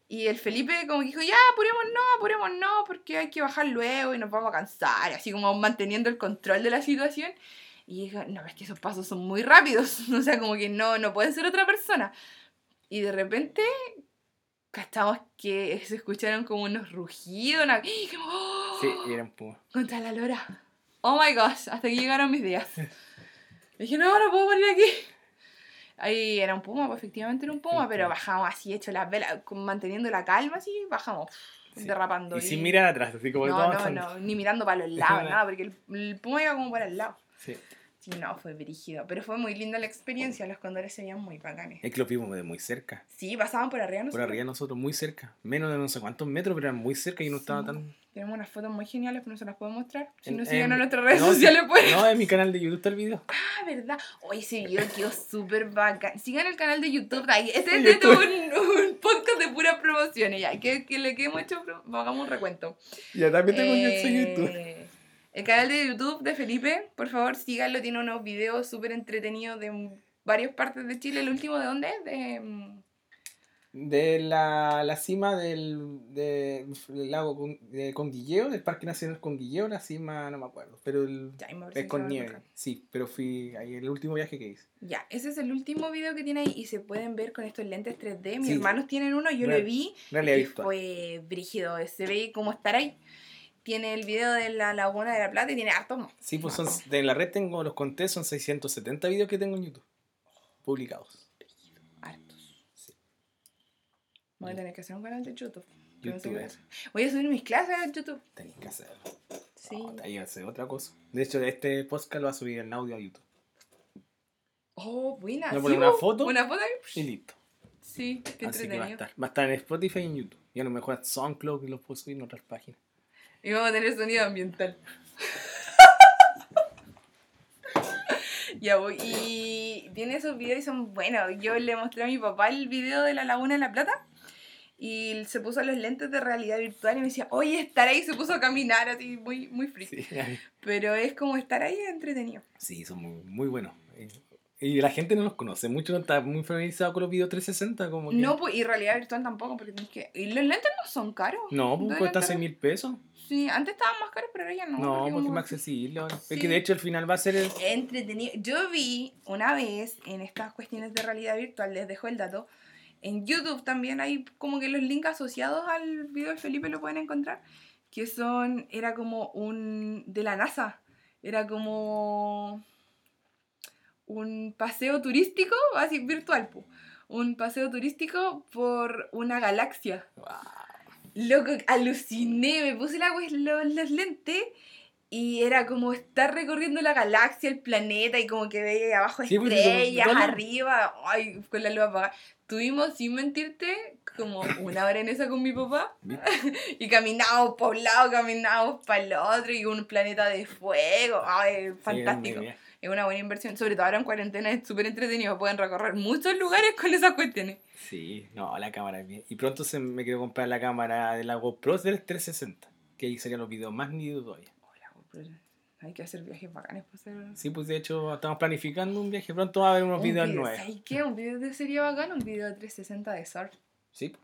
Y el Felipe como que dijo, ya, apuremos no, apuremos no, porque hay que bajar luego y nos vamos a cansar. Así como manteniendo el control de la situación. Y dijo, no, es que esos pasos son muy rápidos. O sea, como que no, no puede ser otra persona. Y de repente, cachamos que se escucharon como unos rugidos. Una... ¡Y como, ¡oh! Sí, y era un puma. Contra la lora. Oh my gosh, hasta que llegaron mis días. Dije, no, no puedo morir aquí. Ahí era un puma, pues efectivamente era un puma, pero bajamos así, hecho las velas, manteniendo la calma, así, bajamos, Sí. derrapando. Y sin mirar atrás, así como No, no, no, ni mirando para los lados, nada, porque el, el puma iba como para el lado. Sí. Sí, no, fue brígido, pero fue muy linda la experiencia, los condores se veían muy bacanes. Es que lo vimos de muy cerca. Sí, pasaban por arriba Por nosotros. arriba de nosotros, muy cerca. Menos de no sé cuántos metros, pero eran muy cerca y no estaba Sí. tan. Tenemos unas fotos muy geniales, pero no se las puedo mostrar. Si En- no siguen en- en nuestras redes no, sociales, pues. No, en mi canal de YouTube está el video. Ah, ¿verdad? Hoy ese video quedó súper bacán. Sigan el canal de YouTube. Ahí. Este En es YouTube. un, un podcast de puras promociones. Ya, que, que le que hemos hecho, hagamos un recuento. Ya también tengo un Eh, YouTube. El canal de YouTube de Felipe, por favor, síganlo. Tiene unos videos súper entretenidos de varias partes de Chile. ¿El último de dónde? De. mm, De la, la cima del, de- del lago con, de Conguilleo, del Parque Nacional Conguilleo, la cima no me acuerdo. Pero el- Ya, es con lo nieve. buscan. Sí, pero fui ahí el último viaje que hice. Ya, ese es el último video que tiene ahí y se pueden ver con estos lentes 3D. Mis Sí. hermanos tienen uno, yo lo Real- vi Realidad y fue brígido. Se ve como estar ahí. Tiene el video de la Laguna de la Plata y tiene hartos más. Sí, pues son, de la red tengo, los conté, son 670 videos que tengo en YouTube. Publicados. Hartos. Voy a tener que hacer un canal de YouTube. Yo no sé hacer. Voy a subir mis clases a YouTube. Tenéis que hacerlo. Sí. No, ahí va a ser otra cosa. De hecho, este podcast lo va a subir en audio a YouTube. Oh, buena. ¿Le ¿sí, una foto? Una foto Y listo. Sí, qué Así que va a entretenido. estar. Va a estar en Spotify y en YouTube. Y a lo mejor SoundCloud y lo puedo subir en otras páginas. Y vamos a tener sonido ambiental. Ya voy. Y tiene esos videos y son buenos. Yo le mostré a mi papá el video de la Laguna de la Plata. Y se puso los lentes de realidad virtual y me decía, oye, estar ahí, se puso a caminar así, muy, muy free. Sí, Pero es como estar ahí entretenido. sí, son muy, muy buenos. Eh, Y la gente no los conoce mucho, no está muy familiarizado con los videos 360. Como que... No, pues, y realidad virtual tampoco, porque tienes que... Y los lentes no son caros. No, pues cuestan estar- 6 mil pesos. Sí, antes estaban más caros, pero ahora ya no. No, porque es como- más accesible. Sí. Es que de hecho el final va a ser el... entretenido. Yo vi una vez en estas cuestiones de realidad virtual, les dejo el dato. En YouTube también hay como que los links asociados al video de Felipe lo pueden encontrar. Que son, era como un. de la NASA. Era como. un paseo turístico, así virtual. Un paseo turístico por una galaxia. Loco, aluciné, me puse la los, los lentes y era como estar recorriendo la galaxia, el planeta y como que veía abajo Sí, pues, estrellas, arriba, ay, con la luz apagada. Tuvimos, sin mentirte, como una hora en esa con mi papá y caminábamos por un lado, caminábamos para el otro y un planeta de fuego, ay, fantástico. Sí, Es una buena inversión, sobre todo ahora en cuarentena es súper entretenido, pueden recorrer muchos lugares con esas cuestiones. Sí, no, la cámara es bien. Y pronto se me quiero comprar la cámara de la GoPro del 360. Que ahí serían los videos más nítidos todavía. Hola, pero hay que hacer viajes bacanes para hacer... Sí, pues de hecho estamos planificando un viaje. Pronto va a haber unos Un videos video- nuevos. ¿Sabes qué? Un video de sería bacán, un video de 360 de surf Sí, pues.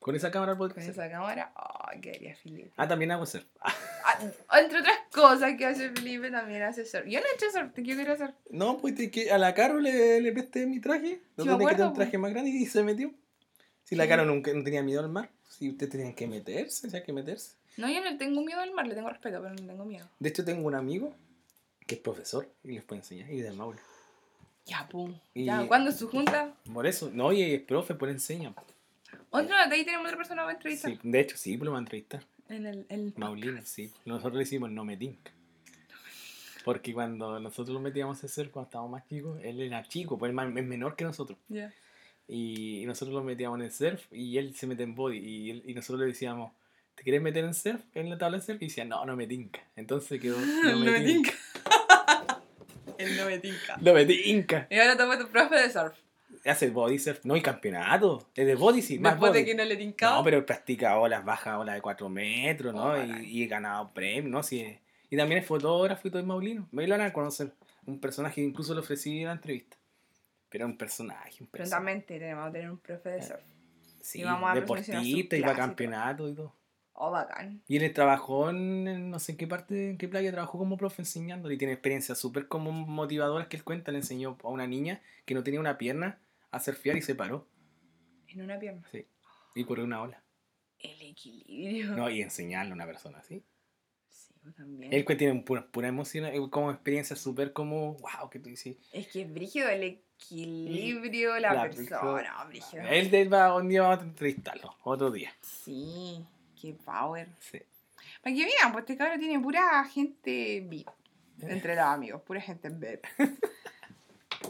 Con esa cámara podría con ser. esa cámara. Oh, qué haría Felipe. Ah, también hago surf. Ah, entre otras cosas que hace Felipe, también hace surf. Yo no he hecho surf, ¿qué quiero hacer? No, pues que a la Caro le, le presté mi traje. No tenía que tener un traje más grande y se metió. Si la Sí. Caro nunca no tenía miedo al mar, si ustedes tenían que meterse, o sea, que meterse. No, yo no tengo miedo al mar, le tengo respeto, pero no tengo miedo. De hecho, tengo un amigo que es profesor y les puede enseñar. Y de Maule. Ya, pum. Y- Ya, ¿cuándo es su junta? Por eso, no, y es profe, por enseña. Otro, de ahí tenemos otra persona para entrevistar. Sí, de hecho, sí, pues lo va a entrevistar. En el, el Maulina, sí. Nosotros le hicimos no me tinca. Porque cuando nosotros lo metíamos a hacer cuando estábamos más chicos, él era chico, pues es menor que nosotros. Ya. Y nosotros lo metíamos en el surf y él se mete en body. Y, él- y nosotros le decíamos, ¿te quieres meter en surf? En la tabla de surf. Y decía, no, no me tinca. Entonces quedó, no me no me tinca. tinca. El no me tinca. No me tinca. Y ahora toma tu profe de surf. Hace body surf. No, y campeonato. Es de body, sí. Más body. que no le tincaba. No, pero él practica olas bajas, olas de 4 metros, ¿no? Oh, y, y he ganado premios, ¿no? Sí, y también es fotógrafo y todo es maulino. Me lo van a conocer. Un personaje que incluso le ofrecí una entrevista. Pero un personaje, un personaje. Prontamente tenemos que tener un profe de surf. Sí, y vamos a promocionar sus deportista, iba a campeonato y todo. Oh, bacán. Y él trabajó en, en no sé en qué parte, en qué playa trabajó como profe enseñando. Y tiene experiencias súper como motivadoras que él cuenta. Le enseñó a una niña que no tenía una pierna a surfear y se paró. En una pierna. Sí. Y corrió una ola. El equilibrio. No, y enseñarle a una persona así. Sí, yo también. Él que tiene pura, pura emoción, eh, como experiencia súper como, wow, que tú dices. Es que es brígido el equilibrio, la, La persona. Brígido. Él, él va, un día vamos a entrevistarlo, otro día. Sí, qué power. Sí. Para que vean, pues este cabrón tiene pura gente VIP. Entre los amigos, pura gente VIP.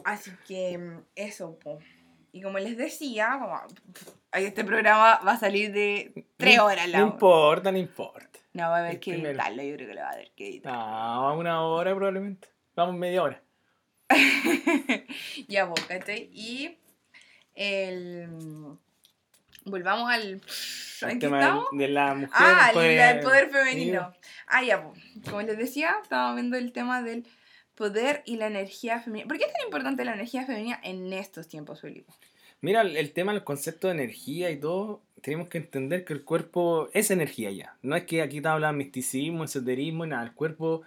Así que eso, po. Y como les decía, como, este programa va a salir de tres No- horas la No hora. importa, no importa. No, va a haber que primero. editarlo, yo creo que lo va a haber que editar. No, una hora probablemente. Vamos media hora. ya, ¿cachai? Y el... Volvamos al... El ¿En qué tema de, la mujer. Ah, el, el poder femenino. Ah, ya, pues. Como les decía, estábamos viendo el tema del poder y la energía femenina. ¿Por qué es tan importante la energía femenina en estos tiempos, Felipe? Mira, el, tema, el concepto de energía y todo, tenemos que entender que el cuerpo es energía ya. No es que aquí está hablando de misticismo, esoterismo nada. El cuerpo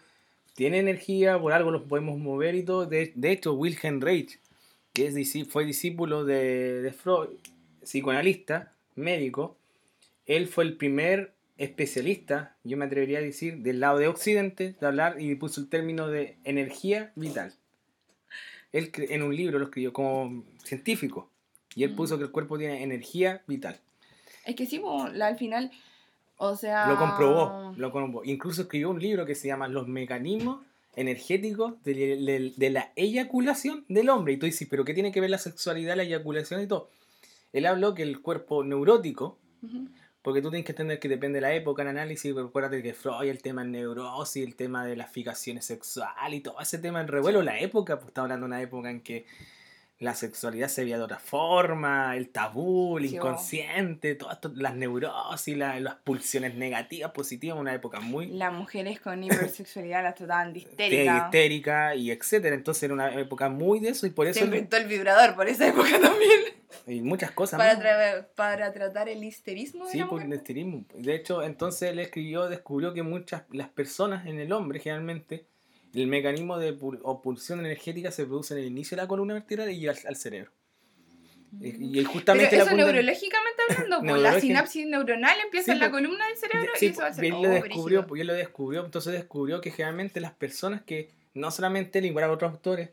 tiene energía, por algo lo podemos mover y todo. De, de hecho, Wilhelm Reich, que es, fue discípulo de Freud, psicoanalista, médico, él fue el primer especialista, yo me atrevería a decir, del lado de Occidente, de hablar y puso el término de energía vital. Él en un libro lo escribió como científico. Y él Mm. puso que el cuerpo tiene energía vital. Es que sí, la- al final, o sea... Lo comprobó, lo comprobó. Incluso escribió un libro que se llama Los mecanismos energéticos de, de- de la eyaculación del hombre. Y tú dices, ¿pero qué tiene que ver la sexualidad, la eyaculación y todo? Él habló que el cuerpo neurótico. Porque tú tienes que entender que depende de la época en análisis, pero acuérdate que Freud, el tema de neurosis, el tema de las fijaciones sexuales y todo ese tema en revuelo, la época, pues estamos hablando de una época en que la sexualidad se veía de otra forma, el tabú, el inconsciente, todas las neurosis, la- las pulsiones negativas, positivas, una época muy Las mujeres con hipersexualidad las trataban de histérica, histérica. histérica y etcétera. Entonces era una época muy de eso y por eso Se inventó el vibrador por esa época también. y muchas cosas Para, tra- para tratar el histerismo de Sí, por el mujer. esterismo. De hecho, entonces él escribió, descubrió que muchas, las personas en el hombre, generalmente, el mecanismo de pul- o pulsión energética se produce en el inicio de la columna vertebral y llega al, al cerebro. Y, y justamente Pero la eso kundalini- neurológicamente hablando, pues, la sinapsis neuronal empieza Sí, en la pues, columna del cerebro Sí, y eso va a ser y él oh, lo descubrió, brígido. pues él lo descubrió, entonces descubrió que generalmente las personas que, no solamente él, igual a otros autores,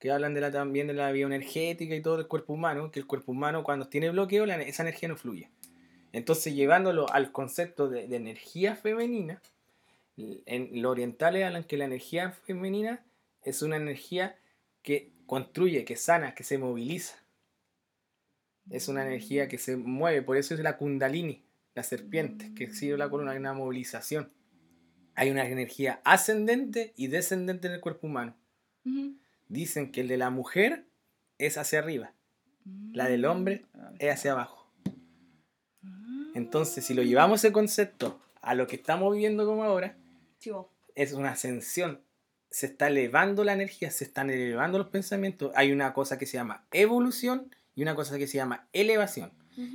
que hablan de la, también de la bioenergética y todo el cuerpo humano, que el cuerpo humano cuando tiene bloqueo, la- esa energía no fluye. Entonces, llevándolo al concepto de, de energía femenina, en lo orientales hablan que la energía femenina es una energía que construye, que sana, que se moviliza. Es una energía que se mueve, por eso es la kundalini, la serpiente, que sigue la columna, hay una movilización. Hay una energía ascendente y descendente en el cuerpo humano. Dicen que el de la mujer es hacia arriba, La del hombre es hacia abajo. Entonces, si lo llevamos ese concepto a lo que estamos viviendo como ahora, Es una ascensión. Se está elevando la energía, se están elevando los pensamientos. Hay una cosa que se llama evolución y una cosa que se llama elevación.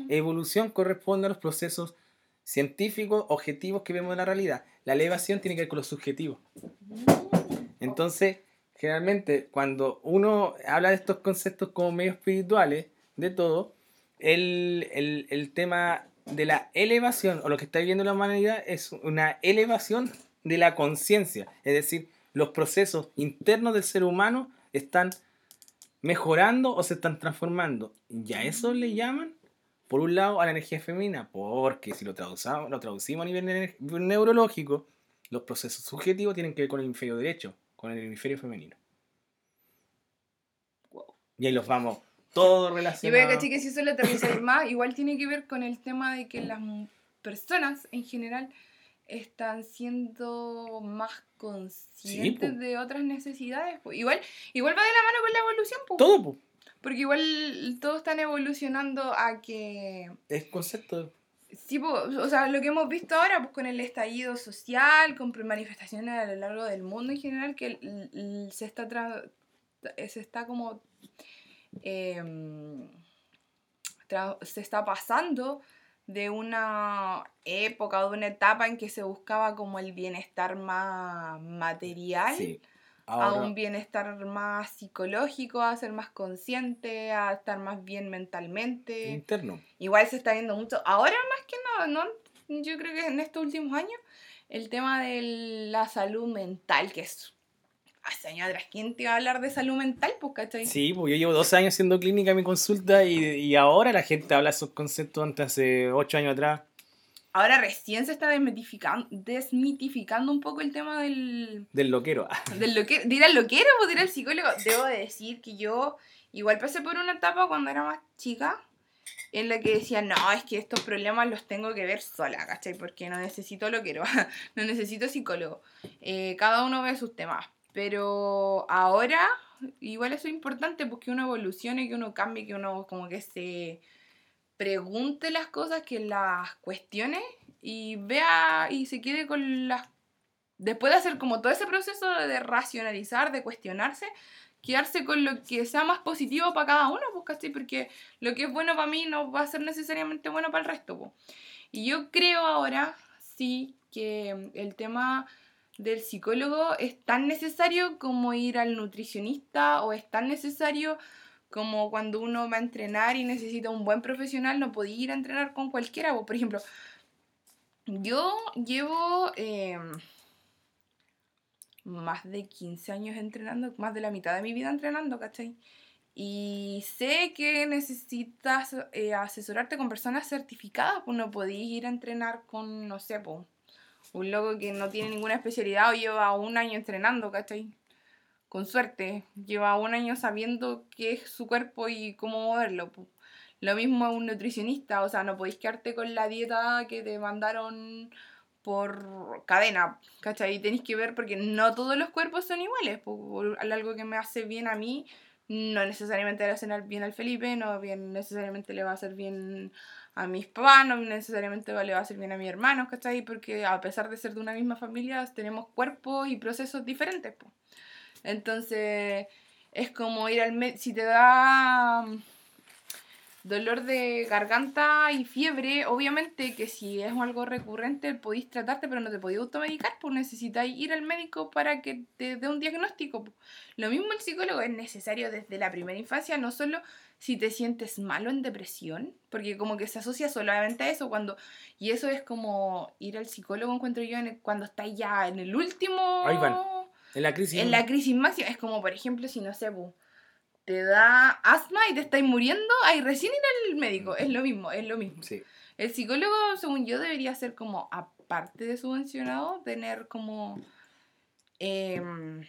Evolución corresponde a los procesos científicos, objetivos que vemos en la realidad. La elevación tiene que ver con lo subjetivo. Entonces, generalmente, cuando uno habla de estos conceptos como medio espirituales, de todo, el, el- el tema de la elevación, o lo que está viviendo la humanidad, es una elevación de la conciencia. Es decir, los procesos internos del ser humano están mejorando o se están transformando. Y a eso le llaman, por un lado, a la energía femenina, porque si lo traducimos, lo traducimos a nivel ne- neurológico, los procesos subjetivos tienen que ver con el hemisferio derecho, con el hemisferio femenino. Y ahí los vamos todos Y voy a que si eso lo aterrizáis más, igual tiene que ver con el tema de que las personas en general están siendo más conscientes de otras necesidades. po. Igual, igual va de la mano con la evolución, po. Todo po, porque igual todos están evolucionando a que es concepto. Sí, po, o sea, lo que hemos visto ahora, pues con el estallido social, con manifestaciones a lo largo del mundo en general, que se está tra- se está como em, se está pasando de una época o de una etapa en que se buscaba como el bienestar más material Sí. a un bienestar más psicológico, a ser más consciente, a estar más bien mentalmente. interno. Igual se está viendo mucho. Ahora más que nada, ¿no? Yo creo que en estos últimos años, el tema de la salud mental, que es hace años atrás, ¿quién te iba a hablar de salud mental? Pues, ¿cachai? Sí, pues yo llevo 12 años haciendo clínica en mi consulta y, y ahora la gente habla esos conceptos antes hace 8 años atrás. Ahora recién se está desmitificando, desmitificando un poco el tema del, Del loquero. del loquero. ¿Dirá el loquero o dirá el psicólogo? Debo de decir que yo igual pasé por una etapa cuando era más chica en la que decía, no, es que estos problemas los tengo que ver sola, ¿cachai? Porque no necesito loquero, no necesito psicólogo. Eh, cada uno ve sus temas. Pero ahora, igual eso es importante, pues que uno evolucione, que uno cambie, que uno como que se pregunte las cosas, que las cuestione y vea y se quede con las... Después de hacer como todo ese proceso de racionalizar, de cuestionarse, quedarse con lo que sea más positivo para cada uno, pues, ¿cachai? Porque lo que es bueno para mí no va a ser necesariamente bueno para el resto, pues. Y yo creo ahora, sí, que el tema del psicólogo es tan necesario como ir al nutricionista o es tan necesario como cuando uno va a entrenar y necesita un buen profesional, no podía ir a entrenar con cualquiera. Por ejemplo, yo llevo eh, más de 15 años entrenando, más de la mitad de mi vida entrenando, ¿cachai? Y sé que necesitas eh, asesorarte con personas certificadas, pues no podéis ir a entrenar con, no sé, pues, un loco que no tiene ninguna especialidad o lleva un año entrenando, ¿cachai? Con suerte, lleva un año sabiendo qué es su cuerpo y cómo moverlo. Lo mismo a un nutricionista, o sea, no podéis quedarte con la dieta que te mandaron por cadena, ¿cachai? Tenéis que ver porque no todos los cuerpos son iguales. Por algo que me hace bien a mí, no necesariamente le va a hacer bien al Felipe, no bien necesariamente le va a hacer bien a mis papás, no necesariamente le va a hacer bien a mis hermanos, ¿cachai? Porque a pesar de ser de una misma familia, tenemos cuerpos y procesos diferentes. pues. Entonces, es como ir al médico, si te da dolor de garganta y fiebre, obviamente que si es algo recurrente podéis tratarte, pero no te podéis automedicar, pues necesitáis ir al médico para que te dé un diagnóstico. Lo mismo el psicólogo es necesario desde la primera infancia, no solo si te sientes malo en depresión, porque como que se asocia solamente a eso cuando y eso es como ir al psicólogo encuentro yo en cuando estás ya en el último Ahí van. En la crisis. en la crisis máxima es como por ejemplo si no sé, bu, te da asma y te estáis muriendo, ahí recién ir al médico, es lo mismo, es lo mismo. Sí. El psicólogo, según yo, debería ser como, aparte de subvencionado, tener como em,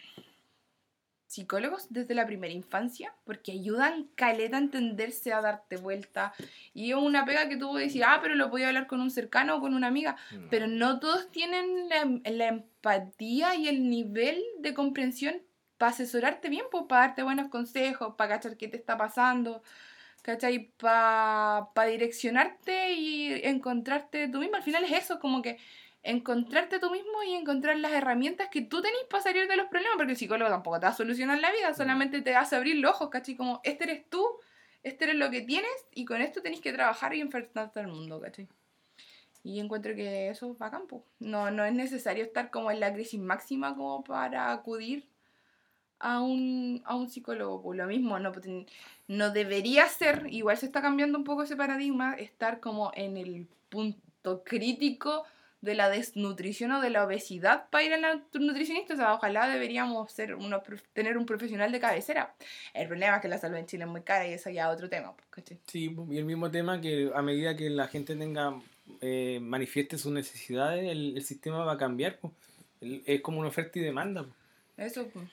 psicólogos desde la primera infancia, porque ayudan caleta a entenderse, a darte vuelta. Y es una pega que tú puedes decir, ah, pero lo podía hablar con un cercano o con una amiga, pero no todos tienen la, la empatía y el nivel de comprensión para asesorarte bien, pues, para darte buenos consejos, para cachar qué te está pasando, ¿cachai? Para direccionarte y encontrarte tú mismo. Al final es eso, como que encontrarte tú mismo y encontrar las herramientas que tú tenés para salir de los problemas, porque el psicólogo tampoco te va a solucionar la vida, solamente te hace abrir los ojos, ¿cachai? Como, este eres tú, este eres lo que tienes y con esto tenés que trabajar y enfrentarte al mundo, ¿cachai? Y encuentro que eso va a campo. No, no es necesario estar como en la crisis máxima como para acudir a un, a un psicólogo. Pues lo mismo, no, pues, no debería ser, igual se está cambiando un poco ese paradigma, estar como en el punto crítico de la desnutrición o de la obesidad para ir al nutricionista. O sea, ojalá deberíamos ser prof- tener un profesional de cabecera. El problema es que la salud en Chile es muy cara y eso ya es otro tema. pues, ¿cachai? Sí, y el mismo tema que a medida que la gente tenga, eh, manifieste sus necesidades, el, el sistema va a cambiar. po. El- Es como una oferta y demanda. Eso, pues.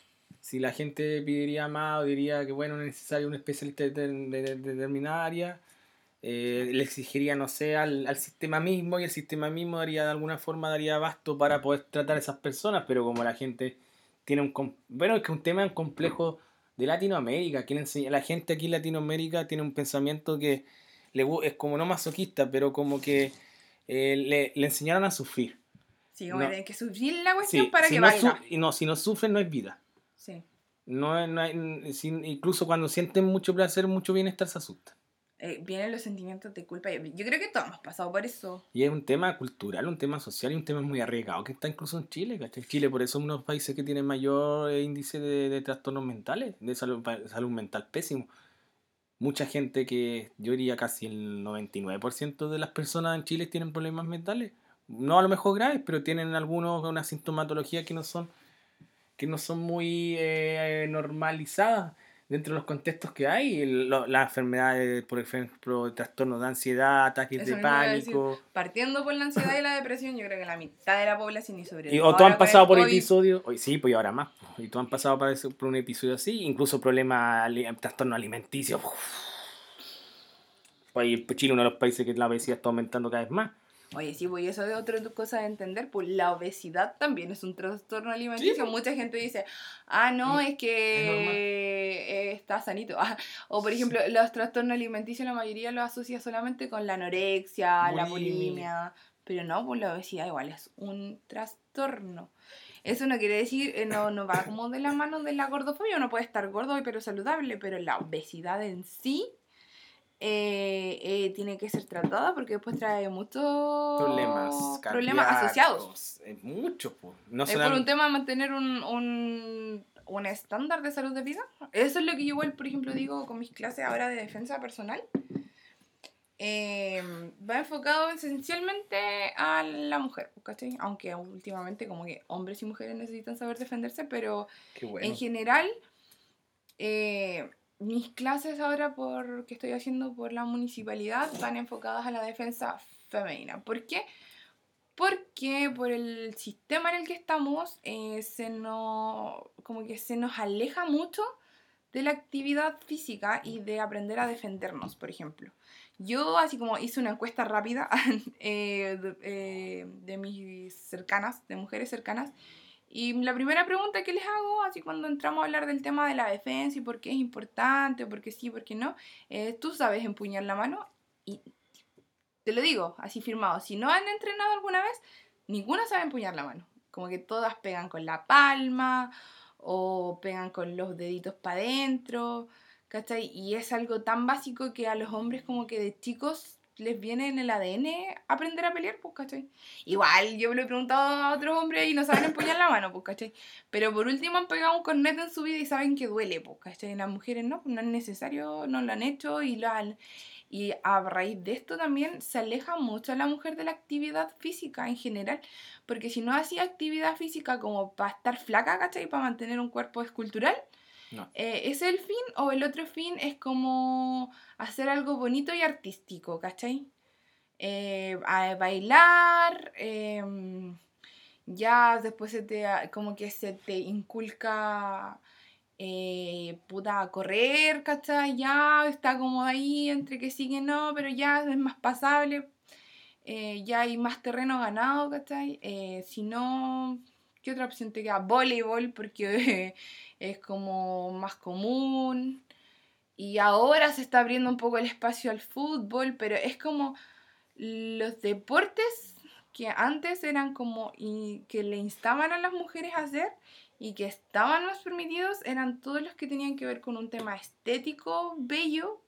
Si la gente pediría más o diría que bueno, es necesario un especialista de, de, de- de determinada área, eh, le exigiría, no sé, al, al sistema mismo y el sistema mismo daría de alguna forma daría abasto para poder tratar a esas personas, pero como la gente tiene un... Bueno, es que un tema complejo de Latinoamérica, enseña- la gente aquí en Latinoamérica tiene un pensamiento que le, es como no masoquista, pero como que eh, le, le enseñaron a sufrir. Sí, como No. que tienen que sufrir la cuestión Sí, para si que no valga. y no, si no sufren no es vida. Sí. No, no hay- sin- incluso cuando sienten mucho placer, mucho bienestar, se asustan. Eh, vienen los sentimientos de culpa. Yo creo que todos hemos pasado por eso. Y es un tema cultural, un tema social y un tema muy arriesgado que está incluso en Chile. ¿cachai? Chile por eso es uno de los países que tiene mayor eh, índice de, de trastornos mentales, de salud, salud mental pésimo. Mucha gente que yo diría casi el 99% de las personas en Chile tienen problemas mentales. No a lo mejor graves, pero tienen algunos una sintomatología que no son que no son muy eh, normalizadas dentro de los contextos que hay. Las enfermedades, por ejemplo, trastornos de ansiedad, ataques Eso de decir. pánico. Partiendo por la ansiedad y la depresión, yo creo que la mitad de la población y sobre Y, todo o tú han pasado por episodios, hoy sí, pues ahora más. Y tú han pasado por, un episodio así, incluso problemas, ali- trastorno alimenticio. Pues Chile uno de los países que la obesidad está aumentando cada vez más. Oye, sí, pues y eso es otra cosa de entender, pues la obesidad también es un trastorno alimenticio. Sí. Mucha gente dice, ah, no, es Es que eh, está sanito. Ah, o por ejemplo, los trastornos alimenticios la mayoría los asocia solamente con la anorexia, la bulimia. Pero no, pues la obesidad igual es un trastorno. Eso no quiere decir, eh, no, no va como de la mano de la gordofobia, uno puede estar gordo pero saludable, pero la obesidad en sí eh, eh, tiene que ser tratada porque después trae muchos Problemas. asociados. eh, Muchos, pues. No Es por un tema de mantener un, un, un estándar de salud de vida. Eso es lo que yo igual, por ejemplo, digo con mis clases ahora de defensa personal. Eh, va enfocado esencialmente a la mujer, ¿cachai? Aunque últimamente como que hombres y mujeres necesitan saber defenderse, pero bueno. en general, eh, mis clases ahora por, que estoy haciendo por la municipalidad van enfocadas a la defensa femenina. ¿Por qué? Porque por el sistema en el que estamos, eh, se nos, como que se nos aleja mucho de la actividad física y de aprender a defendernos, por ejemplo. Yo así como hice una encuesta rápida eh, de, eh, de mis cercanas, de mujeres cercanas, y la primera pregunta que les hago, así cuando entramos a hablar del tema de la defensa y por qué es importante, por qué sí, por qué no, es, ¿tú sabes empuñar la mano? Y te lo digo, así firmado, si no han entrenado alguna vez, ninguna sabe empuñar la mano. Como que todas pegan con la palma o pegan con los deditos para adentro, ¿cachai? Y es algo tan básico que a los hombres como que de chicos les viene en el ADN aprender a pelear, pues, ¿cachai? Igual yo me lo he preguntado a otros hombres y no saben empuñar la mano, pues, ¿cachai? Pero por último han pegado un cornet en su vida y saben que duele, pues, ¿cachai? Las mujeres no, no es necesario, no lo han hecho y lo han... Y a raíz de esto también se aleja mucho a la mujer de la actividad física en general, porque si no hacía actividad física como para estar flaca, ¿cachai? Para mantener un cuerpo escultural, no. Eh, ¿Es el fin o el otro fin es como hacer algo bonito y artístico, ¿cachai? Eh, bailar, em, ya después se te, como que se te inculca eh, correr, ¿cachai? Ya está como ahí entre que sí que no, pero ya es más pasable, ya hay más terreno ganado, ¿cachai? si no, ¿qué otra opción te queda? Voleibol, porque es como más común. Y ahora se está abriendo un poco el espacio al fútbol, pero es como los deportes que antes eran como y que le instaban a las mujeres a hacer y que estaban más permitidos eran todos los que tenían que ver con un tema estético, bello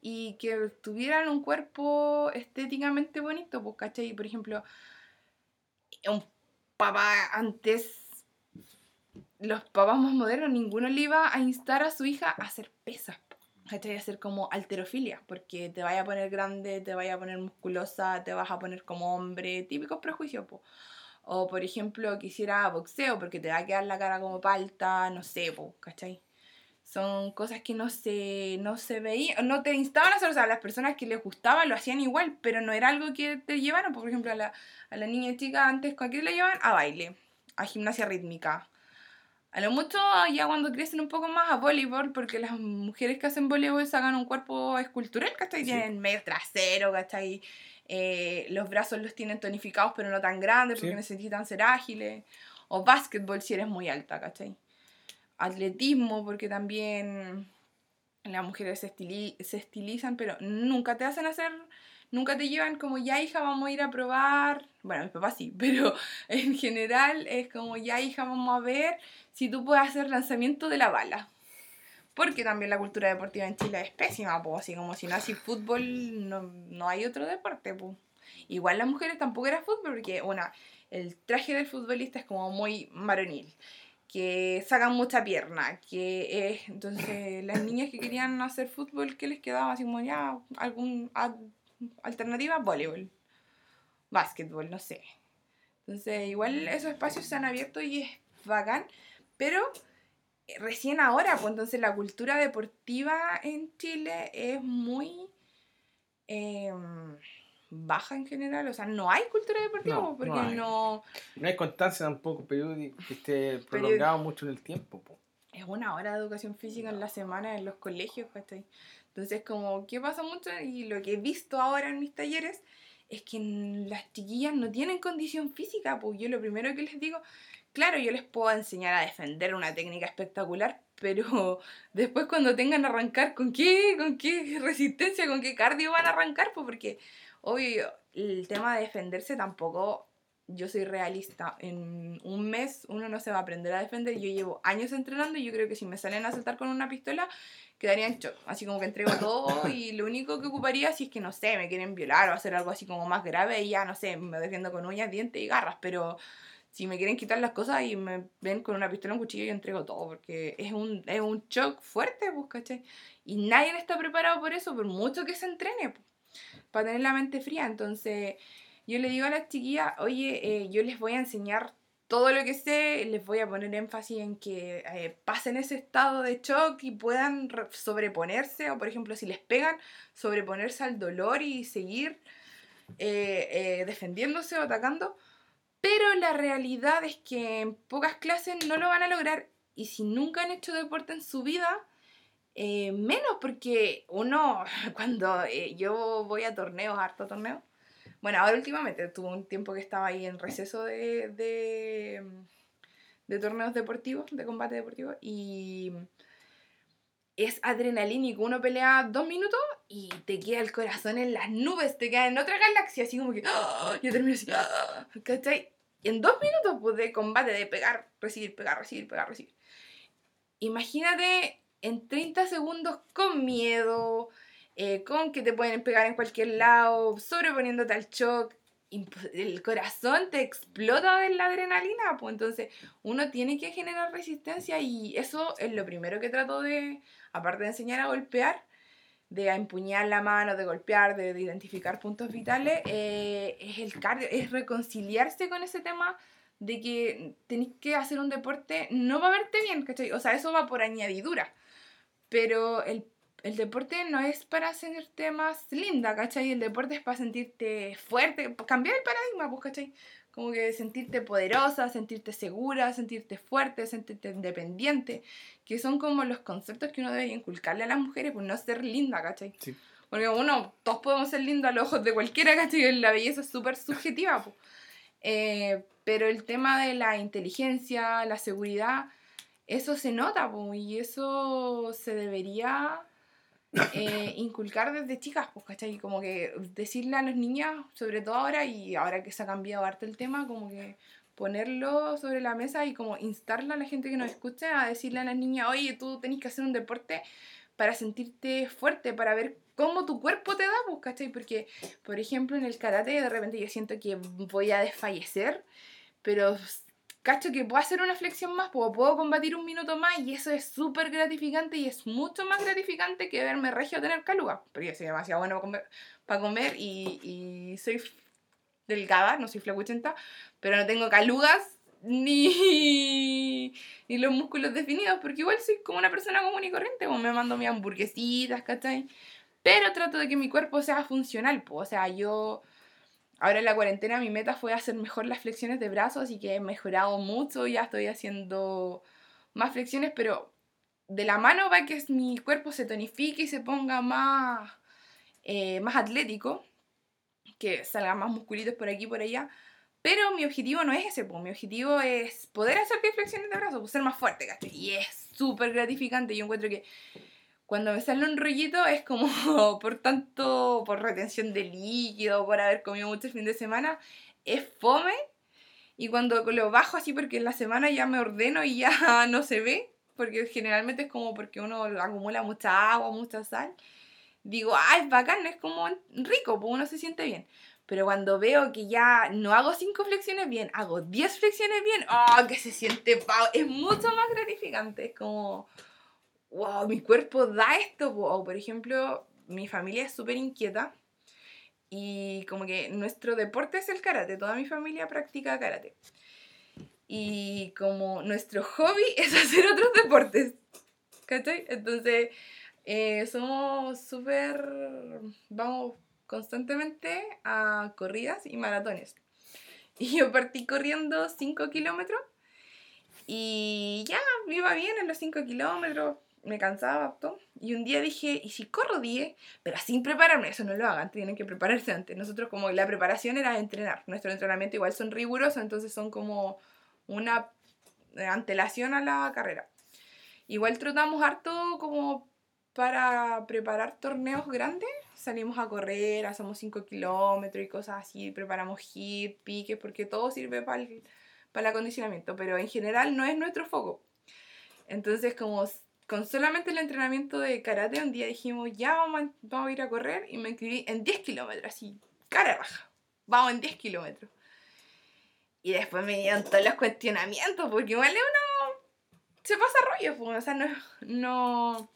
y que tuvieran un cuerpo estéticamente bonito, pues, ¿cachai? Por ejemplo, un papá antes los papás más modernos, ninguno le iba a instar a su hija a hacer pesas, a hacer como alterofilia, porque te vaya a poner grande, te vaya a poner musculosa, te vas a poner como hombre, típicos prejuicios, O por ejemplo, quisiera boxeo, porque te va a quedar la cara como palta, no sé, po, ¿cachai? Son cosas que no se, no se veían, no te instaban a hacer, o sea, las personas que les gustaba lo hacían igual, pero no era algo que te llevaron, por ejemplo, a la, a la niña chica antes, ¿con qué la llevaban? A baile, a gimnasia rítmica, a lo mucho ya cuando crecen un poco más a voleibol, porque las mujeres que hacen voleibol sacan un cuerpo escultural, ¿cachai? Tienen medio trasero, ¿cachai? Eh, los brazos los tienen tonificados pero no tan grandes porque necesitan ser ágiles. O básquetbol si eres muy alta, ¿cachai? Atletismo porque también las mujeres se, se estilizan pero nunca te hacen hacer nunca te llevan como ya hija vamos a ir a probar, bueno, mis papás sí, pero en general es como ya hija vamos a ver si tú puedes hacer lanzamiento de la bala. Porque también la cultura deportiva en Chile es pésima, pues así como si no haces fútbol no, no, hay otro deporte, pues. Igual las mujeres tampoco era fútbol porque, una, el traje del futbolista es como muy varonil que sacan mucha pierna, que es, entonces las niñas que querían hacer fútbol, ¿qué les quedaba? Así como ya, algún alternativa, voleibol, básquetbol, no sé. Entonces, igual esos espacios se han abierto y es bacán, pero recién ahora, pues entonces la cultura deportiva en Chile es muy em, baja en general, o sea, no hay cultura deportiva pues, porque no, no... hay constancia tampoco periódico que esté prolongado mucho en el tiempo. Es una hora de educación física en la semana en los colegios, ¿cachai? Entonces, como, ¿qué pasa mucho? Y lo que he visto ahora en mis talleres es que las chiquillas no tienen condición física, pues yo lo primero que les digo, claro, yo les puedo enseñar a defender una técnica espectacular, pero después cuando tengan a arrancar, ¿con qué, con qué resistencia, con qué cardio van a arrancar? Pues porque, obvio, el tema de defenderse tampoco, yo soy realista, en un mes uno no se va a aprender a defender, yo llevo años entrenando y yo creo que si me salen a saltar con una pistola, quedaría en shock. Así como que entrego todo y lo único que ocuparía si es que, no sé, me quieren violar o hacer algo así como más grave y ya, no sé, me defiendo con uñas, dientes y garras, pero si me quieren quitar las cosas y me ven con una pistola, un cuchillo, yo entrego todo, porque es un, es un shock fuerte, pues, ¿cachai? Y nadie está preparado por eso, por mucho que se entrene, pues, para tener la mente fría. Entonces, yo le digo a las chiquillas, oye, eh, yo les voy a enseñar todo lo que sé, les voy a poner énfasis en que eh, pasen ese estado de shock y puedan sobreponerse, o por ejemplo, si les pegan, sobreponerse al dolor y seguir eh, defendiéndose o atacando. Pero la realidad es que en pocas clases no lo van a lograr y si nunca han hecho deporte en su vida, eh, menos porque uno, cuando eh, yo voy a torneos, harto torneos, bueno, ahora últimamente tuve un tiempo que estaba ahí en receso de, de, de torneos deportivos, de combate deportivo, y es adrenalínico. Uno pelea dos minutos y te queda el corazón en las nubes, te queda en otra galaxia, así como que yo termino así, ¡ah! ¿cachai? En dos minutos pues, de combate, de pegar, recibir, pegar, recibir, pegar, recibir. Imagínate en 30 segundos con miedo, eh, con que te pueden pegar en cualquier lado, sobreponiéndote al shock. El corazón te explota de la adrenalina, pues entonces uno tiene que generar resistencia y eso es lo primero que trato de, aparte de enseñar a golpear, de empuñar la mano, de golpear, de, identificar puntos vitales, eh, es el cardio, es reconciliarse con ese tema de que tenéis que hacer un deporte, no va a verte bien, ¿cachai? O sea, eso va por añadidura, pero el, el deporte no es para hacerte más linda, ¿cachai? El deporte es para sentirte fuerte, cambiar el paradigma, pues, ¿cachai? Como que sentirte poderosa, sentirte segura, sentirte fuerte, sentirte independiente, que son como los conceptos que uno debe inculcarle a las mujeres, pues no ser linda, ¿cachai? Sí. Porque uno, todos podemos ser lindos a los ojos de cualquiera, ¿cachai? La belleza es súper subjetiva, pues. Eh, pero el tema de la inteligencia, la seguridad, eso se nota, pues, y eso se debería eh, inculcar desde chicas, pues, ¿cachai? Como que decirle a los niñas, sobre todo ahora, y ahora que se ha cambiado harto el tema, como que ponerlo sobre la mesa y como instarla a la gente que nos escuche a decirle a las niñas, oye, tú tenés que hacer un deporte para sentirte fuerte, para ver cómo tu cuerpo te da, pues, ¿cachai? Porque, por ejemplo, en el karate de repente yo siento que voy a desfallecer, pero cacho que puedo hacer una flexión más, puedo, puedo combatir un minuto más y eso es súper gratificante y es mucho más gratificante que verme regio tener caluga, porque yo soy demasiado bueno para comer, y, y soy delgada, no soy flacuchenta, pero no tengo calugas ni, ni los músculos definidos, porque igual soy como una persona común y corriente, como me mando mis hamburguesitas, ¿cachai? Pero trato de que mi cuerpo sea funcional, pues, o sea, yo Ahora en la cuarentena mi meta fue hacer mejor las flexiones de brazos, así que he mejorado mucho, ya estoy haciendo más flexiones, pero de la mano va que mi cuerpo se tonifique y se ponga más, eh, más atlético, que salgan más musculitos por aquí y por allá. Pero mi objetivo no es ese, pues. mi objetivo es poder hacer flexiones de brazos, pues, ser más fuerte, ¿cachai? Y es súper gratificante. Yo encuentro que cuando me sale un rollito es como por tanto, por retención de líquido, por haber comido mucho el fin de semana, es fome. Y cuando lo bajo así porque en la semana ya me ordeno y ya no se ve, porque generalmente es como porque uno acumula mucha agua, mucha sal, digo, ah, es bacán, es como rico, pues uno se siente bien. Pero cuando veo que ya no hago cinco flexiones bien, hago 10 flexiones bien, ¡oh, que se siente pavo! Es mucho más gratificante, es como wow, mi cuerpo da esto. O por ejemplo, mi familia es súper inquieta y como que nuestro deporte es el karate, toda mi familia practica karate. Y como nuestro hobby es hacer otros deportes, ¿cachai? Entonces, eh, somos súper, vamos constantemente a corridas y maratones. Y yo partí corriendo 5 kilómetros y ya, iba bien en los 5 kilómetros, me cansaba todo. Y un día dije, ¿y si corro 10? Pero sin prepararme, eso no lo hagan, tienen que prepararse antes. Nosotros como la preparación era entrenar. Nuestro entrenamiento igual son rigurosos, entonces son como una antelación a la carrera. Igual trotamos harto como para preparar torneos grandes. Salimos a correr, hacemos 5 kilómetros y cosas así, preparamos hit, piques, porque todo sirve para el, para el acondicionamiento, pero en general no es nuestro foco. Entonces, como con solamente el entrenamiento de karate, un día dijimos, ya vamos a, vamos a ir a correr y me inscribí en 10 kilómetros, así, cara baja. Vamos en 10 kilómetros. Y después me dieron todos los cuestionamientos, porque igual uno se pasa rollo, pues, o sea, no, no,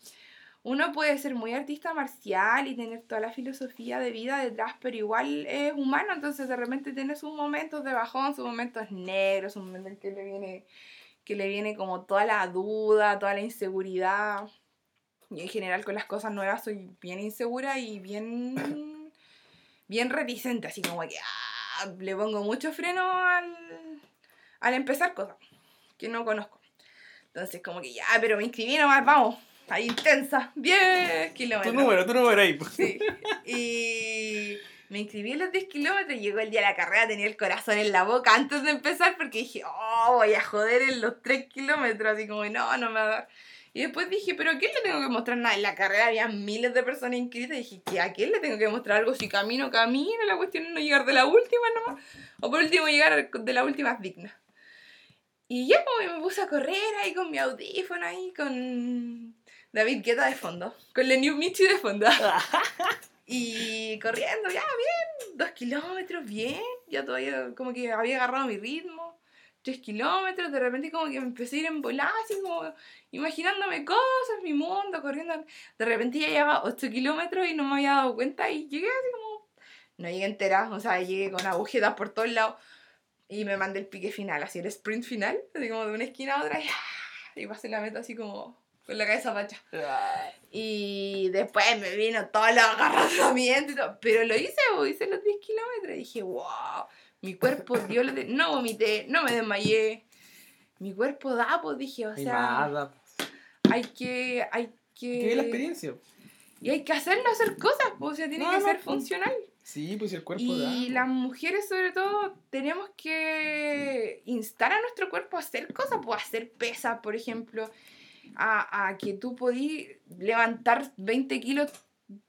uno puede ser muy artista marcial y tener toda la filosofía de vida detrás, pero igual es humano, entonces de repente tiene sus momentos de bajón, sus momentos negros, un momento en que le viene que le viene como toda la duda, toda la inseguridad. Y en general con las cosas nuevas soy bien insegura y bien, bien reticente, así como que ah, le pongo mucho freno al, al empezar cosas que no conozco. Entonces como que ya, pero me inscribí nomás, vamos, ahí intensa, 10 kilómetros. Tu número, tu número ahí. Sí. Y me inscribí en los 10 kilómetros, llegó el día de la carrera, tenía el corazón en la boca antes de empezar porque dije, oh, voy a joder en los 3 kilómetros, así como, no, no me va a dar. Y después dije, pero ¿a quién le tengo que mostrar nada? En la carrera había miles de personas inscritas y dije, ¿qué, ¿a quién le tengo que mostrar algo? Si camino, camino, la cuestión es no llegar de la última nomás. O por último llegar de la última digna. Y ya como me puse a correr ahí con mi audífono ahí, con David Guetta de fondo, con la New Michi de fondo. Y corriendo, ya, bien, dos kilómetros, bien, ya todavía como que había agarrado mi ritmo, tres kilómetros, de repente como que me empecé a ir en volar, así como imaginándome cosas, mi mundo, corriendo, de repente ya llevaba ocho kilómetros y no me había dado cuenta y llegué así como, no llegué entera, o sea, llegué con agujetas por todos lados. Y me mandé el pique final, así el sprint final, así como de una esquina a otra y, y pasé la meta así como con la cabeza pacha. Y después me vino todo el agarramiento y todo. Pero lo hice, bo, hice los 10 kilómetros. Y dije, wow, mi cuerpo dio lo de... No vomité, no me desmayé. Mi cuerpo da, pues dije, o Y sea, hay que... Hay que... Que la experiencia. Y hay que hacerlo, hacer cosas, pues, o sea, tiene No, que no, ser funcional. Sí, pues el cuerpo Y da. las mujeres, sobre todo, tenemos que instar a nuestro cuerpo a hacer cosas, pues hacer pesas, por ejemplo, a, a que tú podís levantar 20 kilos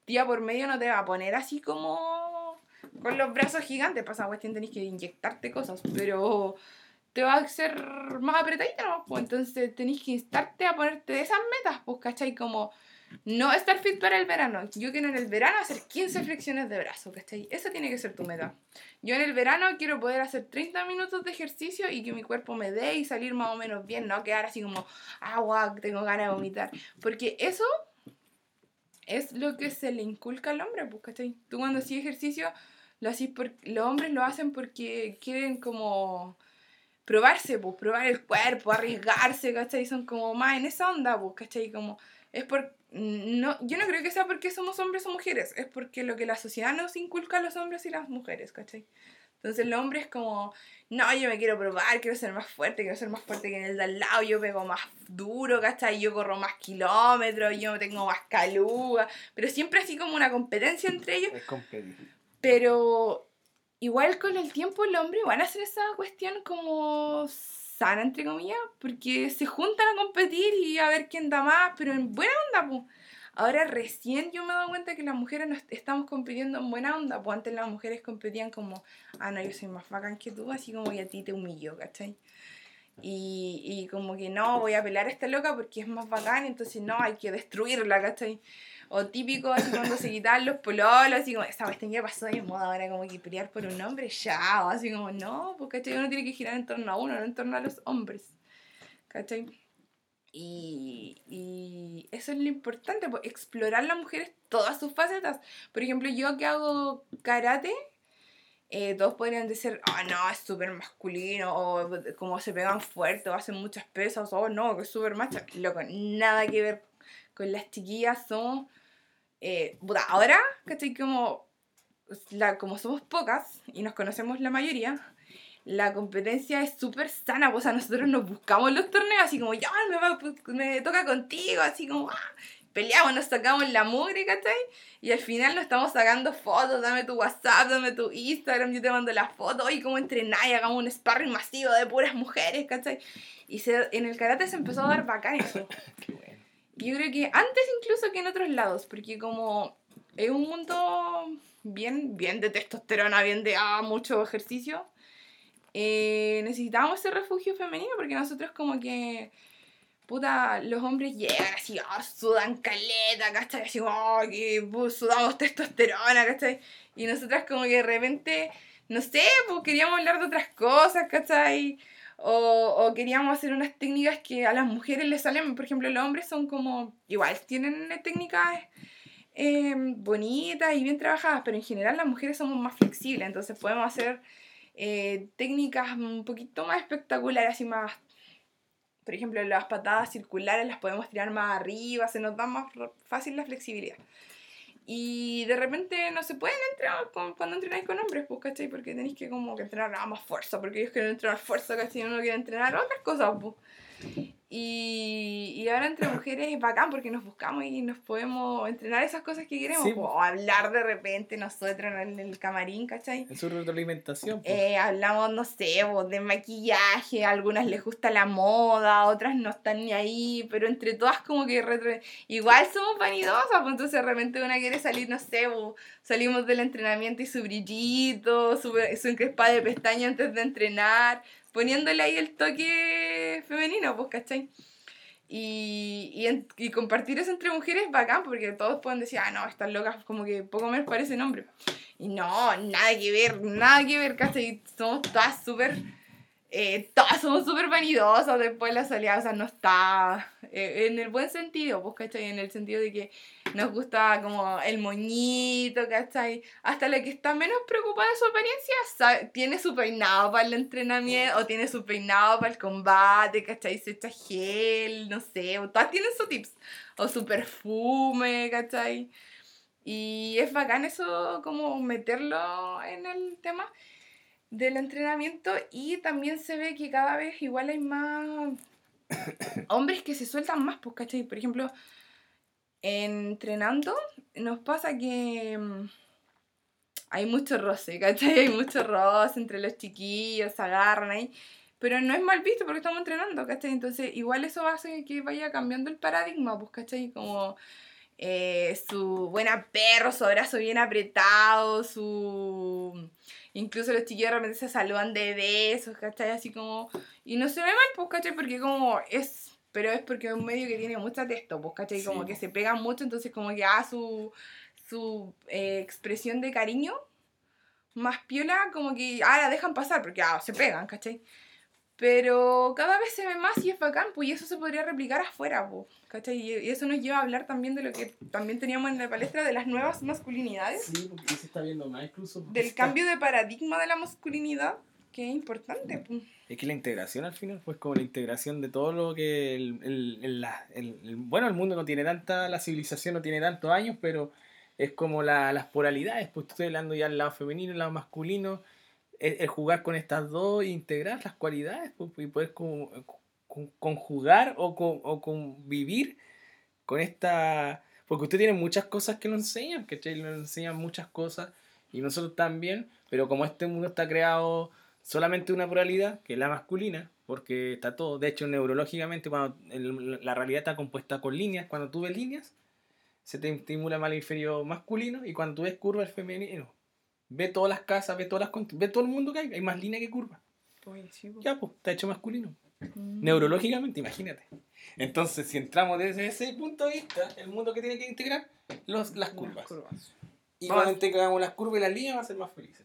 día por medio, no te va a poner así como con los brazos gigantes. Pasa, cuestión tenés que inyectarte cosas, pero te va a hacer más apretadita, ¿no? Pues entonces tenés que instarte a ponerte esas metas, pues, ¿cachai? Como no estar fit para el verano. Yo quiero en el verano hacer 15 flexiones de brazo, ¿cachai? Esa tiene que ser tu meta. Yo en el verano quiero poder hacer 30 minutos de ejercicio y que mi cuerpo me dé y salir más o menos bien, no quedar así como, agua, tengo ganas de vomitar. Porque eso es lo que se le inculca al hombre, pues, ¿cachai? Tú cuando haces ejercicio, lo haces por, los hombres lo hacen porque quieren como probarse, pues, probar el cuerpo, arriesgarse, ¿cachai? Son como más en esa onda, pues, ¿cachai? Como, es por, no, yo no creo que sea porque somos hombres o mujeres, es porque lo que la sociedad nos inculca a los hombres y las mujeres, ¿cachai? Entonces el hombre es como, no, yo me quiero probar, quiero ser más fuerte, quiero ser más fuerte que en el de al lado, yo pego más duro, ¿cachai? Yo corro más kilómetros, yo tengo más caluga, pero siempre así como una competencia entre ellos, Es competir. pero igual con el tiempo el hombre van a hacer esa cuestión como sana, entre comillas, porque se juntan a competir y a ver quién da más, pero en buena onda, pues. Ahora recién yo me he dado cuenta que las mujeres no est- estamos compitiendo en buena onda, pues antes las mujeres competían como, ah, no, yo soy más bacán que tú, así como que a ti te humillo, ¿cachai? Y, y como que no, voy a pelar a esta loca porque es más bacán, entonces no, hay que destruirla, ¿cachai? O típico, así cuando se quitaban los pololos, así como, esa cuestión ya pasó de moda, ahora como que pelear por un hombre, ya, o así como, no, pues, ¿cachai? Uno tiene que girar en torno a uno, no en torno a los hombres, ¿cachai? Y, y eso es lo importante, pues, explorar las mujeres todas sus facetas. Por ejemplo, yo que hago karate, eh, todos podrían decir, ah, no, es súper masculino, o como se pegan fuerte, o hacen muchas pesas, o no, que es súper macho. Loco, nada que ver con las chiquillas, somos. Eh, ahora, ¿cachai? Como, como somos pocas y nos conocemos la mayoría, la competencia es súper sana, pues a nosotros nos buscamos los torneos, así como, ya, me, va- me toca contigo, así como, ah, peleamos, nos sacamos la mugre, ¿cachai? Y al final nos estamos sacando fotos, dame tu WhatsApp, dame tu Instagram, yo te mando las fotos, y como entrenáis, hagamos un sparring masivo de puras mujeres, ¿cachai? Y se, en el karate se empezó a dar bacán eso. Yo creo que antes incluso que en otros lados, porque como es un mundo bien, bien de testosterona, bien de ah, mucho ejercicio, eh, necesitábamos ese refugio femenino porque nosotros como que, puta, los hombres llegan así, ah, sudan caleta, ¿cachai? Así, oh, sudamos testosterona, ¿cachai? Y nosotras como que de repente, no sé, pues queríamos hablar de otras cosas, ¿cachai? O, queríamos hacer unas técnicas que a las mujeres les salen, por ejemplo, los hombres son como, igual, tienen técnicas eh, bonitas y bien trabajadas, pero en general las mujeres somos más flexibles, entonces podemos hacer eh, técnicas un poquito más espectaculares, así más, por ejemplo, las patadas circulares las podemos tirar más arriba, se nos da más fácil la flexibilidad. Y de repente no se pueden entrenar con- cuando entrenáis con hombres, pues, ¿cachai? Porque tenéis que como que entrenar a más fuerza, porque ellos quieren entrenar fuerza, ¿cachai? Uno quiere entrenar otras cosas, pues. Y, y ahora entre mujeres es bacán porque nos buscamos y nos podemos entrenar esas cosas que queremos. Sí, O hablar de repente nosotros en el camarín, ¿cachai? Es su retroalimentación. pues. Eh, hablamos, no sé, de maquillaje, a algunas les gusta la moda, otras no están ni ahí, pero entre todas como que retro... igual somos vanidosas, pues entonces de repente una quiere salir, no sé, po, salimos del entrenamiento y su brillito, su, su encrespada de pestaña antes de entrenar, poniéndole ahí el toque femenino, pues, ¿cachai? Y, y, en- y compartir eso entre mujeres es bacán porque todos pueden decir, ah, no, estas locas como que poco menos parecen hombres. Y no, nada que ver, nada que ver, ¿cachai? Somos todas súper, eh, todas somos súper vanidosas después de la salida, o sea, no está eh, en el buen sentido, pues, ¿cachai? En el sentido de que nos gusta como el moñito, ¿cachai? Hasta la que está menos preocupada de su apariencia sabe- tiene su peinado para el entrenamiento o tiene su peinado para el combate, ¿cachai? Se echa gel, no sé, o todas tienen su tips, o su perfume, ¿cachai? Y es bacán eso, como meterlo en el tema del entrenamiento y también se ve que cada vez igual hay más hombres que se sueltan más, pues, ¿cachai? Por ejemplo, entrenando nos pasa que mm, hay mucho roce, ¿cachai? Hay mucho roce entre los chiquillos, se agarran ahí. Pero no es mal visto porque estamos entrenando, ¿cachai? Entonces, igual eso hace que vaya cambiando el paradigma, pues, ¿cachai? Como eh, su buena perro, su abrazo bien apretado, su... Incluso los chiquillos de repente se saludan de besos, ¿cachai? Así como... Y no se ve mal, pues, ¿cachai? Porque como es... Pero es porque es un medio que tiene mucha texto, pues, ¿cachai? Sí, Como que po. se pegan mucho, entonces como que ah, su, su eh, expresión de cariño más piola, como que ah, la dejan pasar, porque ah, se pegan, ¿cachai? Pero cada vez se ve más y es bacán, pues, y eso se podría replicar afuera, pues, ¿cachai? Y y eso nos lleva a hablar también de lo que también teníamos en la palestra de las nuevas masculinidades, Sí, porque se está viendo más incluso. del cambio de paradigma de la masculinidad, que es importante, pues. Es que la integración al final, pues como la integración de todo lo que el, el- el- la- el- el- bueno, el mundo no tiene tanta, la civilización no tiene tantos años, pero es como la- las polaridades, pues estoy hablando ya del lado femenino, el lado masculino, el, jugar con estas dos e integrar las cualidades, pues, y poder conjugar o, con, o convivir con esta... Porque usted tiene muchas cosas que nos enseñan, que nos enseñan muchas cosas y nosotros también, pero como este mundo está creado solamente una pluralidad, que es la masculina, porque está todo, de hecho neurológicamente cuando la realidad está compuesta con líneas, cuando tú ves líneas, se te estimula más el inferior masculino y cuando tú ves curva el femenino. Ve todas las casas, ve todas las ve todo el mundo que hay, hay más líneas que curvas. Ya, pues, está hecho masculino. Mm. Neurológicamente, imagínate. Entonentonces, si entramos desde ese punto de vista, el mundo que tiene que integrar los, las curvas. Y Vamos. cuando integramos las curvas y las líneas, va a ser más felices.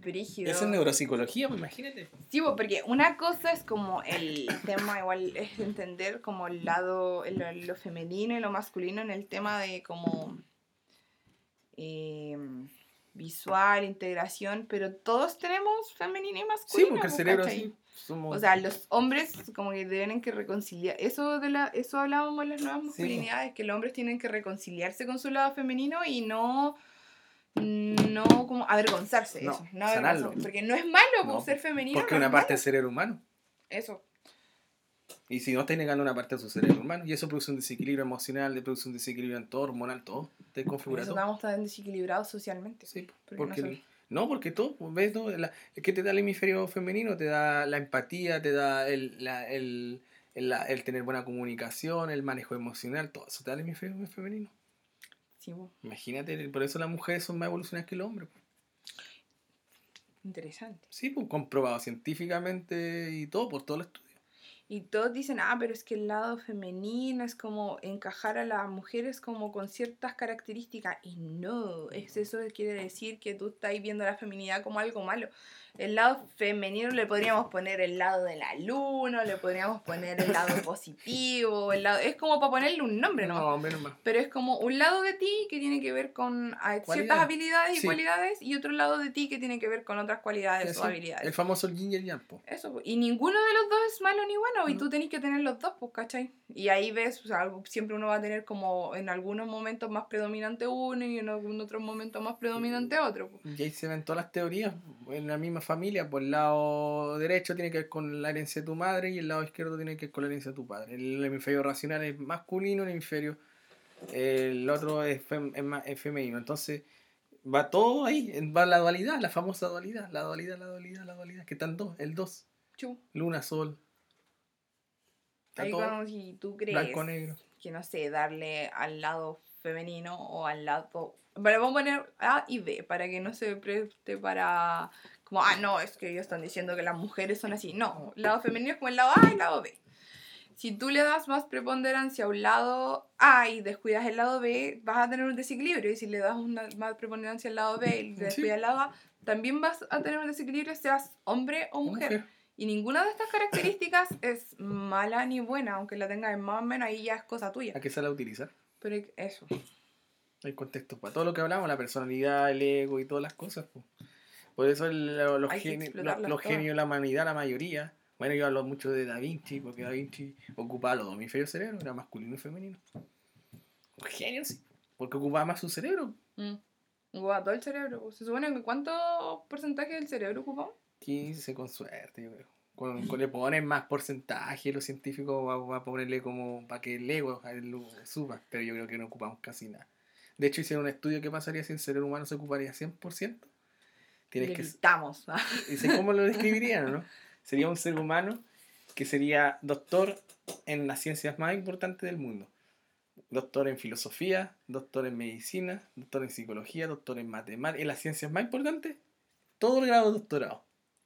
Brígido. Eso es neuropsicología, pues imagínate. Sí, po, porque una cosa es como el tema, igual es entender como el lado, el- lo femenino y lo masculino en el tema de como eh, visual, integración, pero todos tenemos femenino y Sí, masculino. porque el po, cerebro somos... O sea, los hombres como que deben que reconciliar. Eso de la, eso hablábamos en las nuevas masculinidades, que los hombres tienen que reconciliarse con su lado femenino y no no como avergonzarse No, eso, no avergonzarse, porque no es malo No, por ser femenino. porque no una parte del cerebro humano. Eso. Y si no estás negando una parte de su cerebro humano, y eso produce un desequilibrio emocional, produce un desequilibrio en todo, hormonal, todo. Te configura eso todo. estamos tan desequilibrados socialmente. Sí, porque porque, no porque todo, pues, ves, no, La- es que te da el hemisferio femenino, te da la empatía, te da el, la- el, el, la- el tener buena comunicación, el manejo emocional, todo eso te da el hemisferio femenino. Sí, po, Imagínate, por eso las mujeres son más evolucionadas que los hombres. pues. interesante. Sí, pues comprobado científicamente y todo, por todos los estudios. Y todos dicen, ah, pero es que el lado femenino es como encajar a las mujeres como con ciertas características. Y no, es eso quiere decir que tú estás viendo la feminidad como algo malo. El lado femenino le podríamos poner el lado de la luna, le podríamos poner el lado positivo, el lado... es como para ponerle un nombre, ¿no? No, hombre, nomás. Pero es como un lado de ti que tiene que ver con ciertas habilidades y Sí. cualidades y otro lado de ti que tiene que ver con otras cualidades o habilidades. El famoso yin y el yang, po. Eso, po. y ninguno de los dos es malo ni bueno, y No. tú tenés que tener los dos, pues, ¿cachai? Y ahí ves, o sea, siempre uno va a tener como en algunos momentos más predominante uno y en algún otro momento más predominante otro. pues. Y ahí se ven todas las teorías en la misma misma familia, por el lado derecho tiene que ver con la herencia de tu madre y el lado izquierdo tiene que ver con la herencia de tu padre. El hemisferio racional es masculino, el hemisferio el otro es, es, femenino. Entonces, va todo ahí, va la dualidad, la famosa dualidad, la dualidad, la dualidad, la dualidad, que están dos, el dos. Luna, sol. Ahí como si tú crees que no sé, darle al lado femenino o al lado. Pero vamos a poner A y B para que no se preste para. Como, ah, no, es que ellos están diciendo que las mujeres son así. No, el lado femenino es como el lado A y el lado B. Si tú le das más preponderancia a un lado A y descuidas el lado B, vas a tener un desequilibrio. Y si le das una, más preponderancia al lado B y descuidas el lado A, también vas a tener un desequilibrio, seas hombre o mujer. Y ninguna de estas características es mala ni buena, aunque la tengas en más o menos, ahí ya es cosa tuya. ¿A qué se la utiliza? Pero eso. Hay contexto para todo lo que hablamos, la personalidad, el ego y todas las cosas. Por eso los, genios, los genios de la humanidad, la mayoría, bueno, yo hablo mucho de Da Vinci, porque Da Vinci ocupaba los dos hemisferios cerebro, era masculino y femenino. Genio, sí, porque ocupaba más su cerebro. Mm. Ocupaba todo el cerebro. ¿Se supone que cuánto porcentaje del cerebro ocupaba? 15 con suerte, yo creo. Cuando, le ponen más porcentaje, los científicos van a ponerle como para que el ego suba, pero yo creo que no ocupamos casi nada. De hecho, hicieron un estudio que pasaría si el cerebro humano se ocuparía 100%. Tienes que... Estamos. Dice, ¿cómo lo describirían, no? sería un ser humano que sería doctor en las ciencias más importantes del mundo. Doctor en filosofía, doctor en medicina, doctor en psicología, doctor en matemáticas, en las ciencias más importantes, todo el grado de doctorado.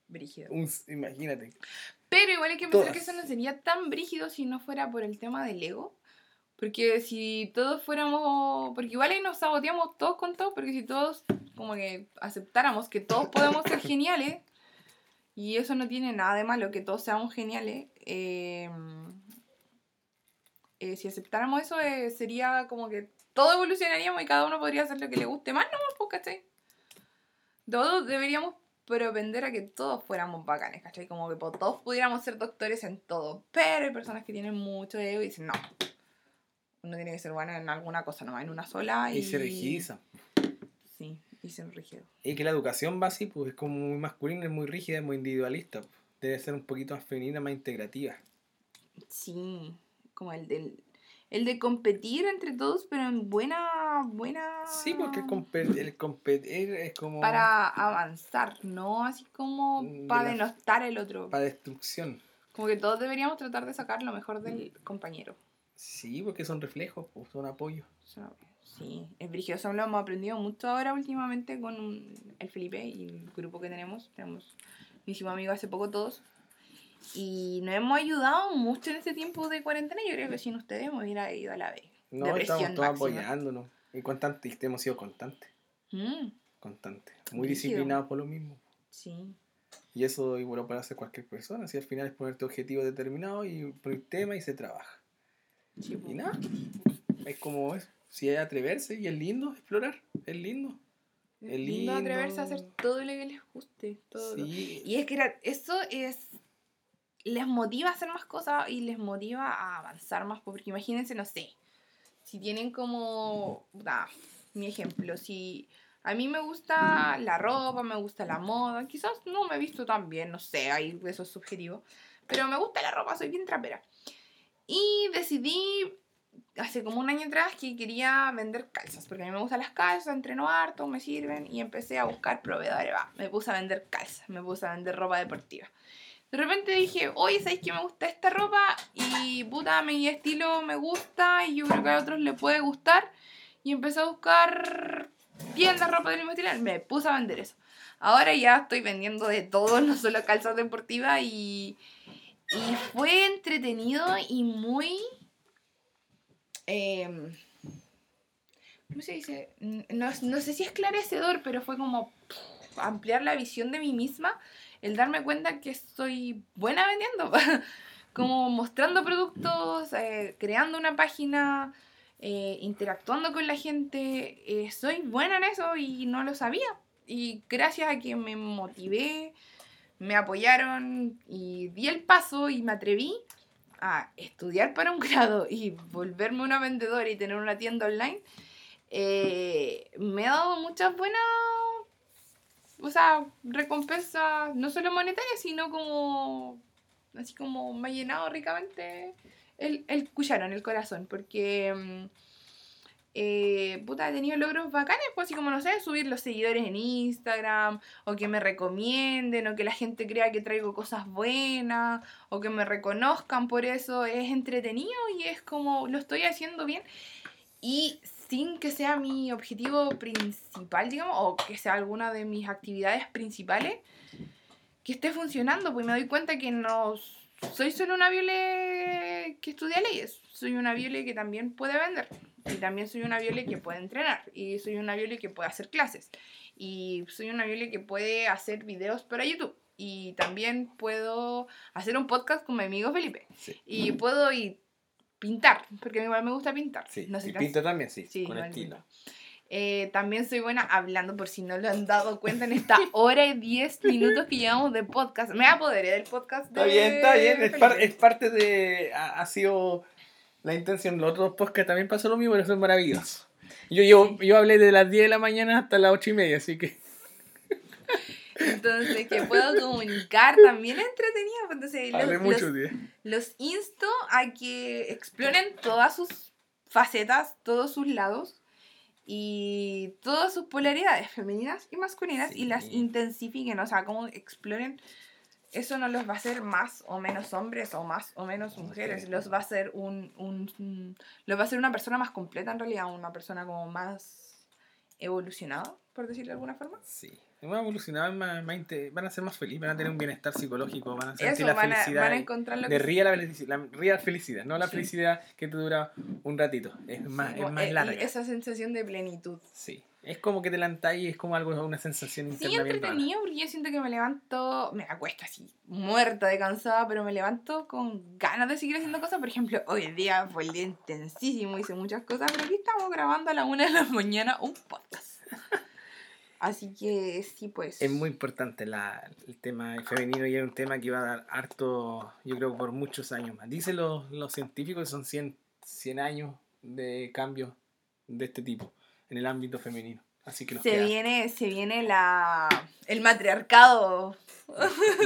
Brígido. imagínate. Pero igual hay que pensar que eso no sería tan brígido si no fuera por el tema del ego. Porque si todos fuéramos. Porque igual ahí nos saboteamos todos con todos, porque si todos como que aceptáramos que todos podemos ser geniales, y eso no tiene nada de malo, que todos seamos geniales. Eh, eh, si aceptáramos eso, eh, sería como que todos evolucionaríamos y cada uno podría hacer lo que le guste más, ¿no? Pues, ¿cachai? Todos deberíamos propender a que todos fuéramos bacanes, ¿cachai? Como que todos pudiéramos ser doctores en todo. Pero hay personas que tienen mucho ego y dicen, no, uno tiene que ser bueno en alguna cosa, no en una sola. Y, y se rigidizan. Sí. Y ser rígido. Y que la educación va así, pues es como muy masculina, es muy rígida, es muy individualista. Pues. Debe ser un poquito más femenina, más integrativa. Sí, como el del el de competir entre todos, pero en buena, buena... Sí, porque el, competir es como... Para avanzar, ¿no? Así como mm, para denostar el otro. Para destrucción. Como que todos deberíamos tratar de sacar lo mejor del compañero. Sí, porque son reflejos, pues, son apoyos. Sí, es brígido. Eso lo hemos aprendido mucho ahora últimamente con el Felipe y el grupo que tenemos. Tenemos muchísimos amigos hace poco todos. Y nos hemos ayudado mucho en este tiempo de cuarentena. Yo creo que sin ustedes hemos ido a la vez. No, estamos todos apoyándonos. Y constantes, hemos sido constantes. Mm. Constantes. Muy disciplinados por lo mismo. Sí. Y eso igual puede hacer cualquier persona. Si al final es ponerte objetivos determinados y poner tema y se trabaja. y nada. Es como eso si es atreverse y es lindo explorar, es lindo. Es lindo, atreverse a hacer todo lo que les guste. Todo Y es que eso es. Les motiva a hacer más cosas y les motiva a avanzar más. Porque imagínense, no sé. Si tienen como. mi ejemplo. Si a mí me gusta la ropa, me gusta la moda. Quizás no me he visto tan bien, no sé, ahí eso es subjetivo. Pero me gusta la ropa, soy bien trapera. Y decidí hace como un año atrás que quería vender calzas, porque a mí me gustan las calzas, entreno harto, me sirven, y empecé a buscar proveedores, va, me puse a vender calzas, me puse a vender ropa deportiva. De repente dije, oye, ¿sabéis que me gusta esta ropa? Y puta, mi estilo me gusta y yo creo que a otros le puede gustar. Y empecé a buscar tiendas, ropa del mismo estilo, me puse a vender eso. Ahora ya estoy vendiendo de todo, no solo calzas deportivas y, y fue entretenido y muy Em, ¿Cómo se dice? No, no, sé si esclarecedor, pero fue como ampliar la visión de mí misma, el darme cuenta que soy buena vendiendo, como mostrando productos, eh, creando una página, eh, interactuando con la gente, eh, soy buena en eso y no lo sabía. Y gracias a que me motivé, me apoyaron y di el paso y me atreví, a estudiar para un grado y volverme una vendedora y tener una tienda online, eh, me ha dado muchas buenas o sea, recompensas no solo monetarias, sino como, así como me ha llenado ricamente el, el cucharón, el corazón, porque... eh, puta, he tenido logros bacanes, pues así como, no sé, subir los seguidores en Instagram, o que me recomienden, o que la gente crea que traigo cosas buenas, o que me reconozcan por eso, es entretenido y es como, lo estoy haciendo bien, y sin que sea mi objetivo principal, digamos, o que sea alguna de mis actividades principales, que esté funcionando, pues me doy cuenta que no soy solo una viole que estudia leyes, soy una viole que también puede vender. Y también soy una viole que puede entrenar. Y soy una viole que puede hacer clases. Y soy una viole que puede hacer videos para YouTube. Y también puedo hacer un podcast con mi amigo Felipe. Sí. Y puedo ir pintar, porque a mí igual me gusta pintar. Sí. No sé y si pinta también, sí. Sí, con estilo. pinto. Eh, también soy buena hablando, por si no lo han dado cuenta en esta hora y 10 minutos que llevamos de podcast. Me apoderé del podcast. Está de bien, está bien. Es, par- es parte de. Ha, ha sido la intención. Los otros podcasts también pasó lo mismo, pero son maravillosos. Yo, yo, yo hablé de las 10 de la mañana hasta las 8 y media, así que. Entonces, que puedo comunicar también es entretenido. pues, Entonces, los, mucho los, los insto a que exploren todas sus facetas, todos sus lados y todas sus polaridades femeninas y masculinas y las Sí. intensifiquen. O sea, como exploren. Eso no los va a hacer más o menos hombres o más o menos mujeres. Los va a hacer un, un, Los va a hacer una persona más completa en realidad. Una persona como más evolucionada, por decirlo de alguna forma. Sí. Van a evolucionar, más, van a ser más felices, van a tener un bienestar psicológico, van a sentir Eso, la van a, felicidad. van a encontrar lo de que real, la real felicidad, no la Sí. felicidad que te dura un ratito. Es más, es más el- larga. esa sensación de plenitud. Sí. Es como que te levantas y es como algo, una sensación Sí, interna rara. entretenido, porque yo siento que me levanto, me acuesto así, muerta de cansada, pero me levanto con ganas de seguir haciendo cosas. Por ejemplo, hoy día fue el día intensísimo, hice muchas cosas, pero aquí estamos grabando a la una de la mañana un podcast. Así que sí, pues. Es muy importante la, el tema femenino y es un tema que va a dar harto, yo creo, por muchos años más. Dicen los, los científicos que son 100, 100 años de cambio de este tipo en el ámbito femenino. Así que nos Se queda. viene, se viene la el matriarcado.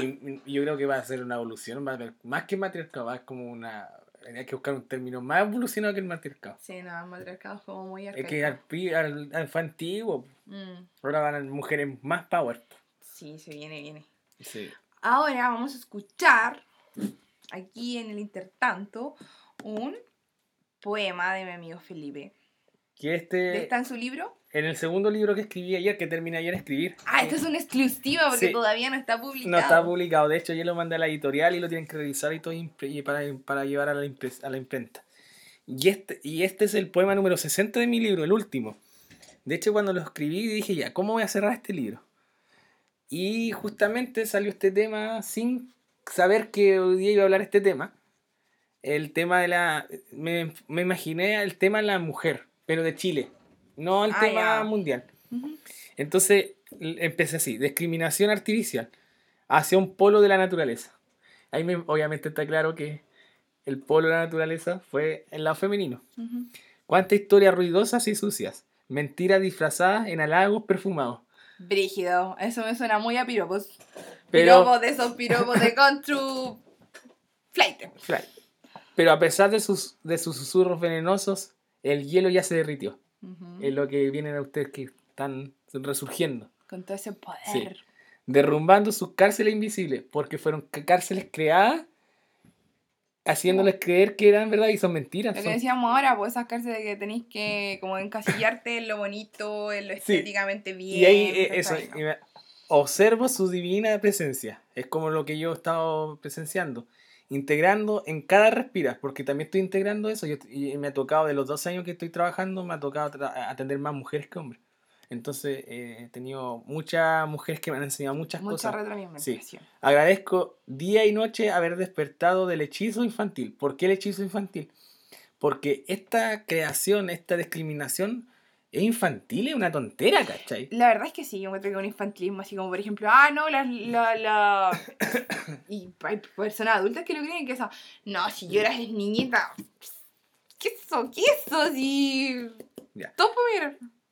Y, y yo creo que va a ser una evolución, más que matriarcado, va a ser como una... Hay que buscar un término más evolucionado que el matriarcado. Sí, no, el matriarcado es como muy Es arcaico. que al, al- al- fue antiguo, Mm, ahora van a mujeres más power. sí, se viene, viene. Sí. Ahora vamos a escuchar, aquí en el intertanto, un poema de mi amigo Felipe. Que este, ¿Está en su libro? en el segundo libro que escribí ayer, que terminé ayer de escribir, Ah, esto es una exclusiva porque Sí. todavía no está publicado. No está publicado, de hecho yo lo mandé a la editorial y lo tienen que revisar y todo y para, para llevar a la, a la imprenta. Y este, y este es el poema número 60 de mi libro, el último. De hecho cuando lo escribí dije ya, ¿cómo voy a cerrar este libro? Y justamente salió este tema sin saber que hoy día iba a hablar este tema. El tema de la... Me, me imaginé el tema de la mujer, pero de Chile, no el Ah, tema mundial. Entonces empecé así, discriminación artificial hacia un polo de la naturaleza. Ahí me- obviamente está claro que el polo de la naturaleza fue el lado femenino. Cuántas historias ruidosas y sucias, mentiras disfrazadas en halagos perfumados. Brígido, eso me suena muy a piropos. Pero, Piropos de esos piropos de Contru Flight. Claro. pero a pesar de sus, de sus susurros venenosos, el hielo ya se derritió. Es lo que vienen a ustedes que están resurgiendo. Con todo ese poder. Sí. derrumbando sus cárceles invisibles, porque fueron cárceles creadas, haciéndoles creer que eran verdad y son mentiras. Lo que son- decíamos ahora, pues esas cárceles que tenéis que como encasillarte en lo bonito, en lo Sí. estéticamente bien. y ahí eh, eso, ¿cachai? y me- observo su divina presencia. Es como lo que yo he estado presenciando. Integrando en cada respirar, porque también estoy integrando eso. Yo, y me ha tocado, de los dos años que estoy trabajando, me ha tocado tra- atender más mujeres que hombres. Entonces eh, he tenido muchas mujeres que me han enseñado muchas Mucha cosas. retroalimentación. Agradezco día y noche haber despertado del hechizo infantil. ¿Por qué el hechizo infantil? Porque esta creación, esta discriminación es infantil, es una tontera, ¿cachai? La verdad es que sí, yo encuentro que un infantilismo así como, por ejemplo, ah, no, la... la, la... y hay personas adultas que lo creen que eso, no, si lloras es niñita, ¿qué es eso? ¿Qué es eso? Si... Ya. Todos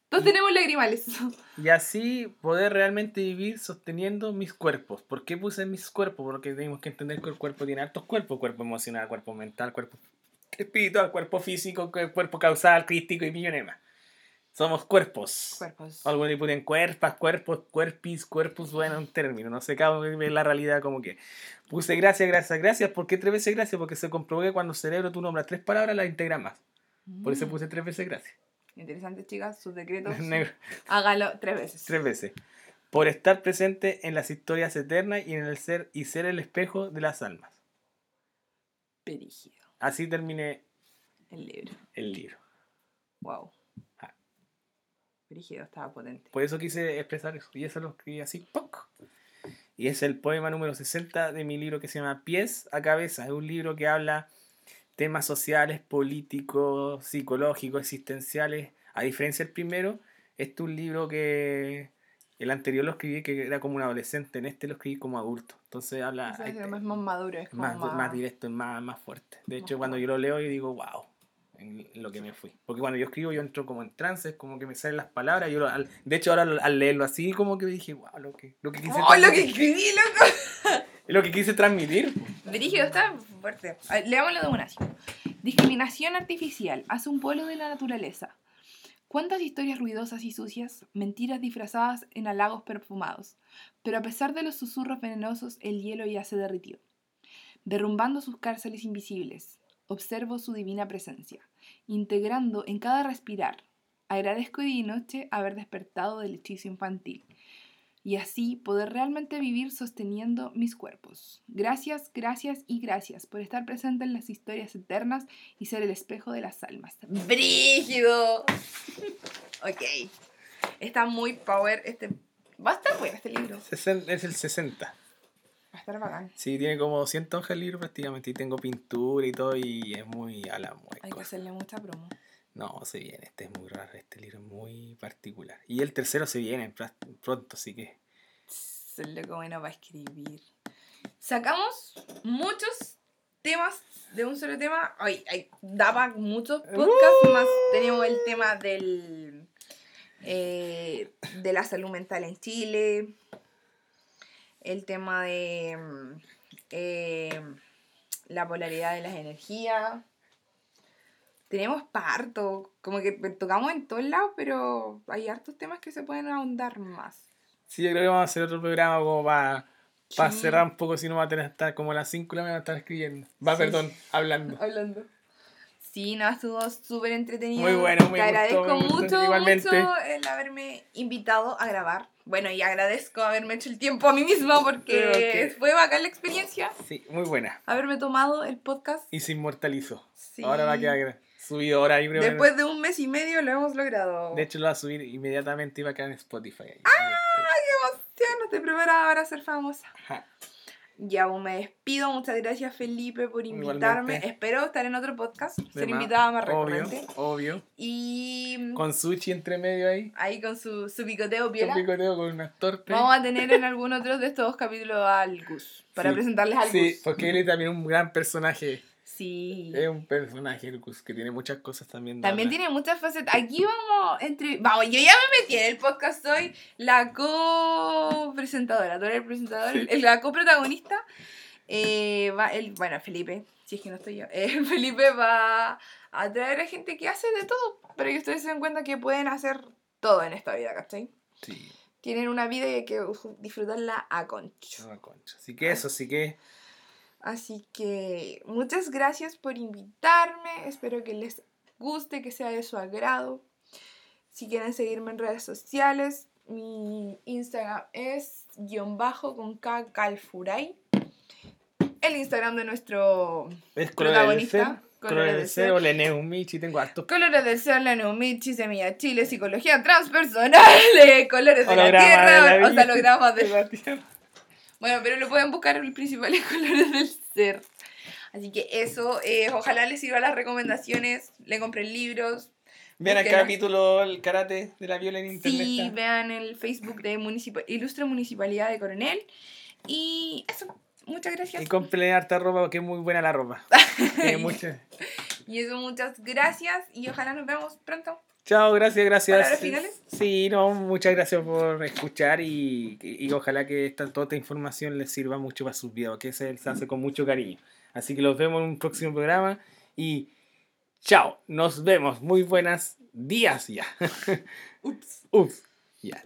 Todos tenemos lagrimales. Y así poder realmente vivir sosteniendo mis cuerpos. ¿Por qué puse mis cuerpos? Porque tenemos que entender que el cuerpo tiene hartos cuerpos. Cuerpo emocional, cuerpo mental, cuerpo espiritual, cuerpo físico, cu- cuerpo causal, crístico y millones más. Somos cuerpos. Cuerpos. Algunos le ponen cuerpas, cuerpos, cuerpis, cuerpos, bueno, un término. No sé cómo ve la realidad como que. Puse gracias, gracias, gracias. ¿Por qué tres veces gracias? Porque se comprobó que cuando el cerebro tú nombras tres palabras, las integras más. Por eso Mm. puse tres veces gracias. Interesante, chicas, sus decretos. Hágalo tres veces. Tres veces. Por estar presente en las historias eternas y en el ser y ser el espejo de las almas. Perígido. Así terminé El libro. el libro. Wow. Perígido estaba potente. Por eso quise expresar eso. Y eso lo escribí así, ¡poc! Y es el poema número 60 de mi libro que se llama Pies a Cabeza. Es un libro que habla temas sociales, políticos, psicológicos, existenciales. A diferencia del primero, este es un libro que el anterior lo escribí que era como un adolescente. En este lo escribí como adulto. Entonces habla... Ese hay- es más, maduro, es como más, más, más directo, más, más fuerte. De hecho, cuando yo lo leo, yo digo, wow, en lo que me fui. Porque cuando yo escribo, yo entro como en trance, como que me salen las palabras. Yo lo- al- de hecho, ahora al, leerlo así, como que dije, wow, lo que, lo que quise ¡Oh, lo que escribí, loco! lo que quise transmitir. Brígido está fuerte. A ver, Leámoslo de una. Discriminación artificial hace un pueblo de la naturaleza. ¿Cuántas historias ruidosas y sucias, mentiras disfrazadas en halagos perfumados? Pero a pesar de los susurros venenosos, el hielo ya se derritió. Derrumbando sus cárceles invisibles, observo su divina presencia, integrando en cada respirar. Agradezco día y noche haber despertado del hechizo infantil y así poder realmente vivir sosteniendo mis cuerpos. Gracias, gracias y gracias por estar presente en las historias eternas y ser el espejo de las almas. ¡Brígido! ok. Está muy power este... Va a estar bueno este libro. Es el 60. Va a estar bacán. Sí, tiene como 200 hojas el libro prácticamente. Y tengo pintura y todo. Y es muy a la Hay que hacerle mucha promo. No, se viene. Este es muy raro. Este libro es muy particular. Y el tercero se viene pronto, así que. Es loco bueno para escribir. Sacamos muchos temas de un solo tema. Ay, ay, daba muchos podcasts más. Tenemos el tema del eh, de la salud mental en Chile. El tema de mm, eh, la polaridad de las energías. Tenemos parto, como que tocamos en todos lados, pero hay hartos temas que se pueden ahondar más. Sí, yo creo que vamos a hacer otro programa como para para cerrar un poco, si no va a tener estar como a las 5 de la mañana a estar escribiendo. Va, Sí. perdón, hablando. hablando. Sí, no, estuvo súper entretenido. Muy bueno, me Te agradezco gustó. mucho, Igualmente. mucho el haberme invitado a grabar. Bueno, y agradezco haberme hecho el tiempo a mí misma porque Ok. fue bacán la experiencia. Sí, muy buena. Haberme tomado el podcast. Y se inmortalizó. Sí. Ahora va a quedar subido ahora. Después de un mes y medio lo hemos logrado. De hecho, lo va a subir inmediatamente y va a quedar en Spotify. ahí. Ya no estoy preparada para ser famosa. Ajá. Ya, me despido. Muchas gracias, Felipe, por invitarme. Igualmente. Espero estar en otro podcast, De ser más, invitada más recurrente. obvio. Y Con sushi entre medio ahí. ahí con su, su picoteo piola. picoteo con unas tortas. Vamos a tener en algún otro de estos capítulos al Gus. Para Sí. presentarles al Sí, Gus. porque él es también un gran personaje. Sí. Es un personaje, que tiene muchas cosas también. También tiene muchas facetas. Aquí vamos entre. Vamos, yo ya me metí en el podcast. Soy la co-presentadora. Tú eres el presentador, Sí. la coprotagonista. Eh, va el, bueno, Felipe, si es que no estoy yo. eh, Felipe va a traer a gente que hace de todo. Pero que ustedes se den cuenta que pueden hacer todo en esta vida, ¿cachai? Sí, Tienen una vida y hay que disfrutarla a concho. una concha. Así que eso, así que. Así que muchas gracias por invitarme. Espero que les guste, que sea de su agrado. Si quieren seguirme en redes sociales, mi Instagram es guion bajo con K Calfuray. El Instagram de nuestro Es Protagonista, Colores del Ser. Colores Colores del del Ser. Ser o Leneu Michi. Tengo hartos. Colores del Ser, la Neumichi, Semilla Chile, Psicología Transpersonal, Colores de la Tierra, de la o sea, de la tierra. Bueno, pero lo pueden buscar en los principales colores del ser. Así que eso, eh, ojalá les sirva las recomendaciones, le compren libros. Vean el capítulo El karate de la viola en internet. Sí, está. vean el Facebook de Municipal Ilustre Municipalidad de Coronel. Y eso, muchas gracias. Y compren harta ropa porque es muy buena la ropa. Tiene mucha- Y eso, muchas gracias y ojalá nos veamos pronto. Chao, gracias, gracias. ¿Palabras finales? Sí, no, muchas gracias por escuchar y, y ojalá que esta, toda esta información les sirva mucho para sus videos, que se, se hace con mucho cariño. Así que los vemos en un próximo programa y chao, nos vemos. Muy buenas días ya. Ups. Ups. Ya.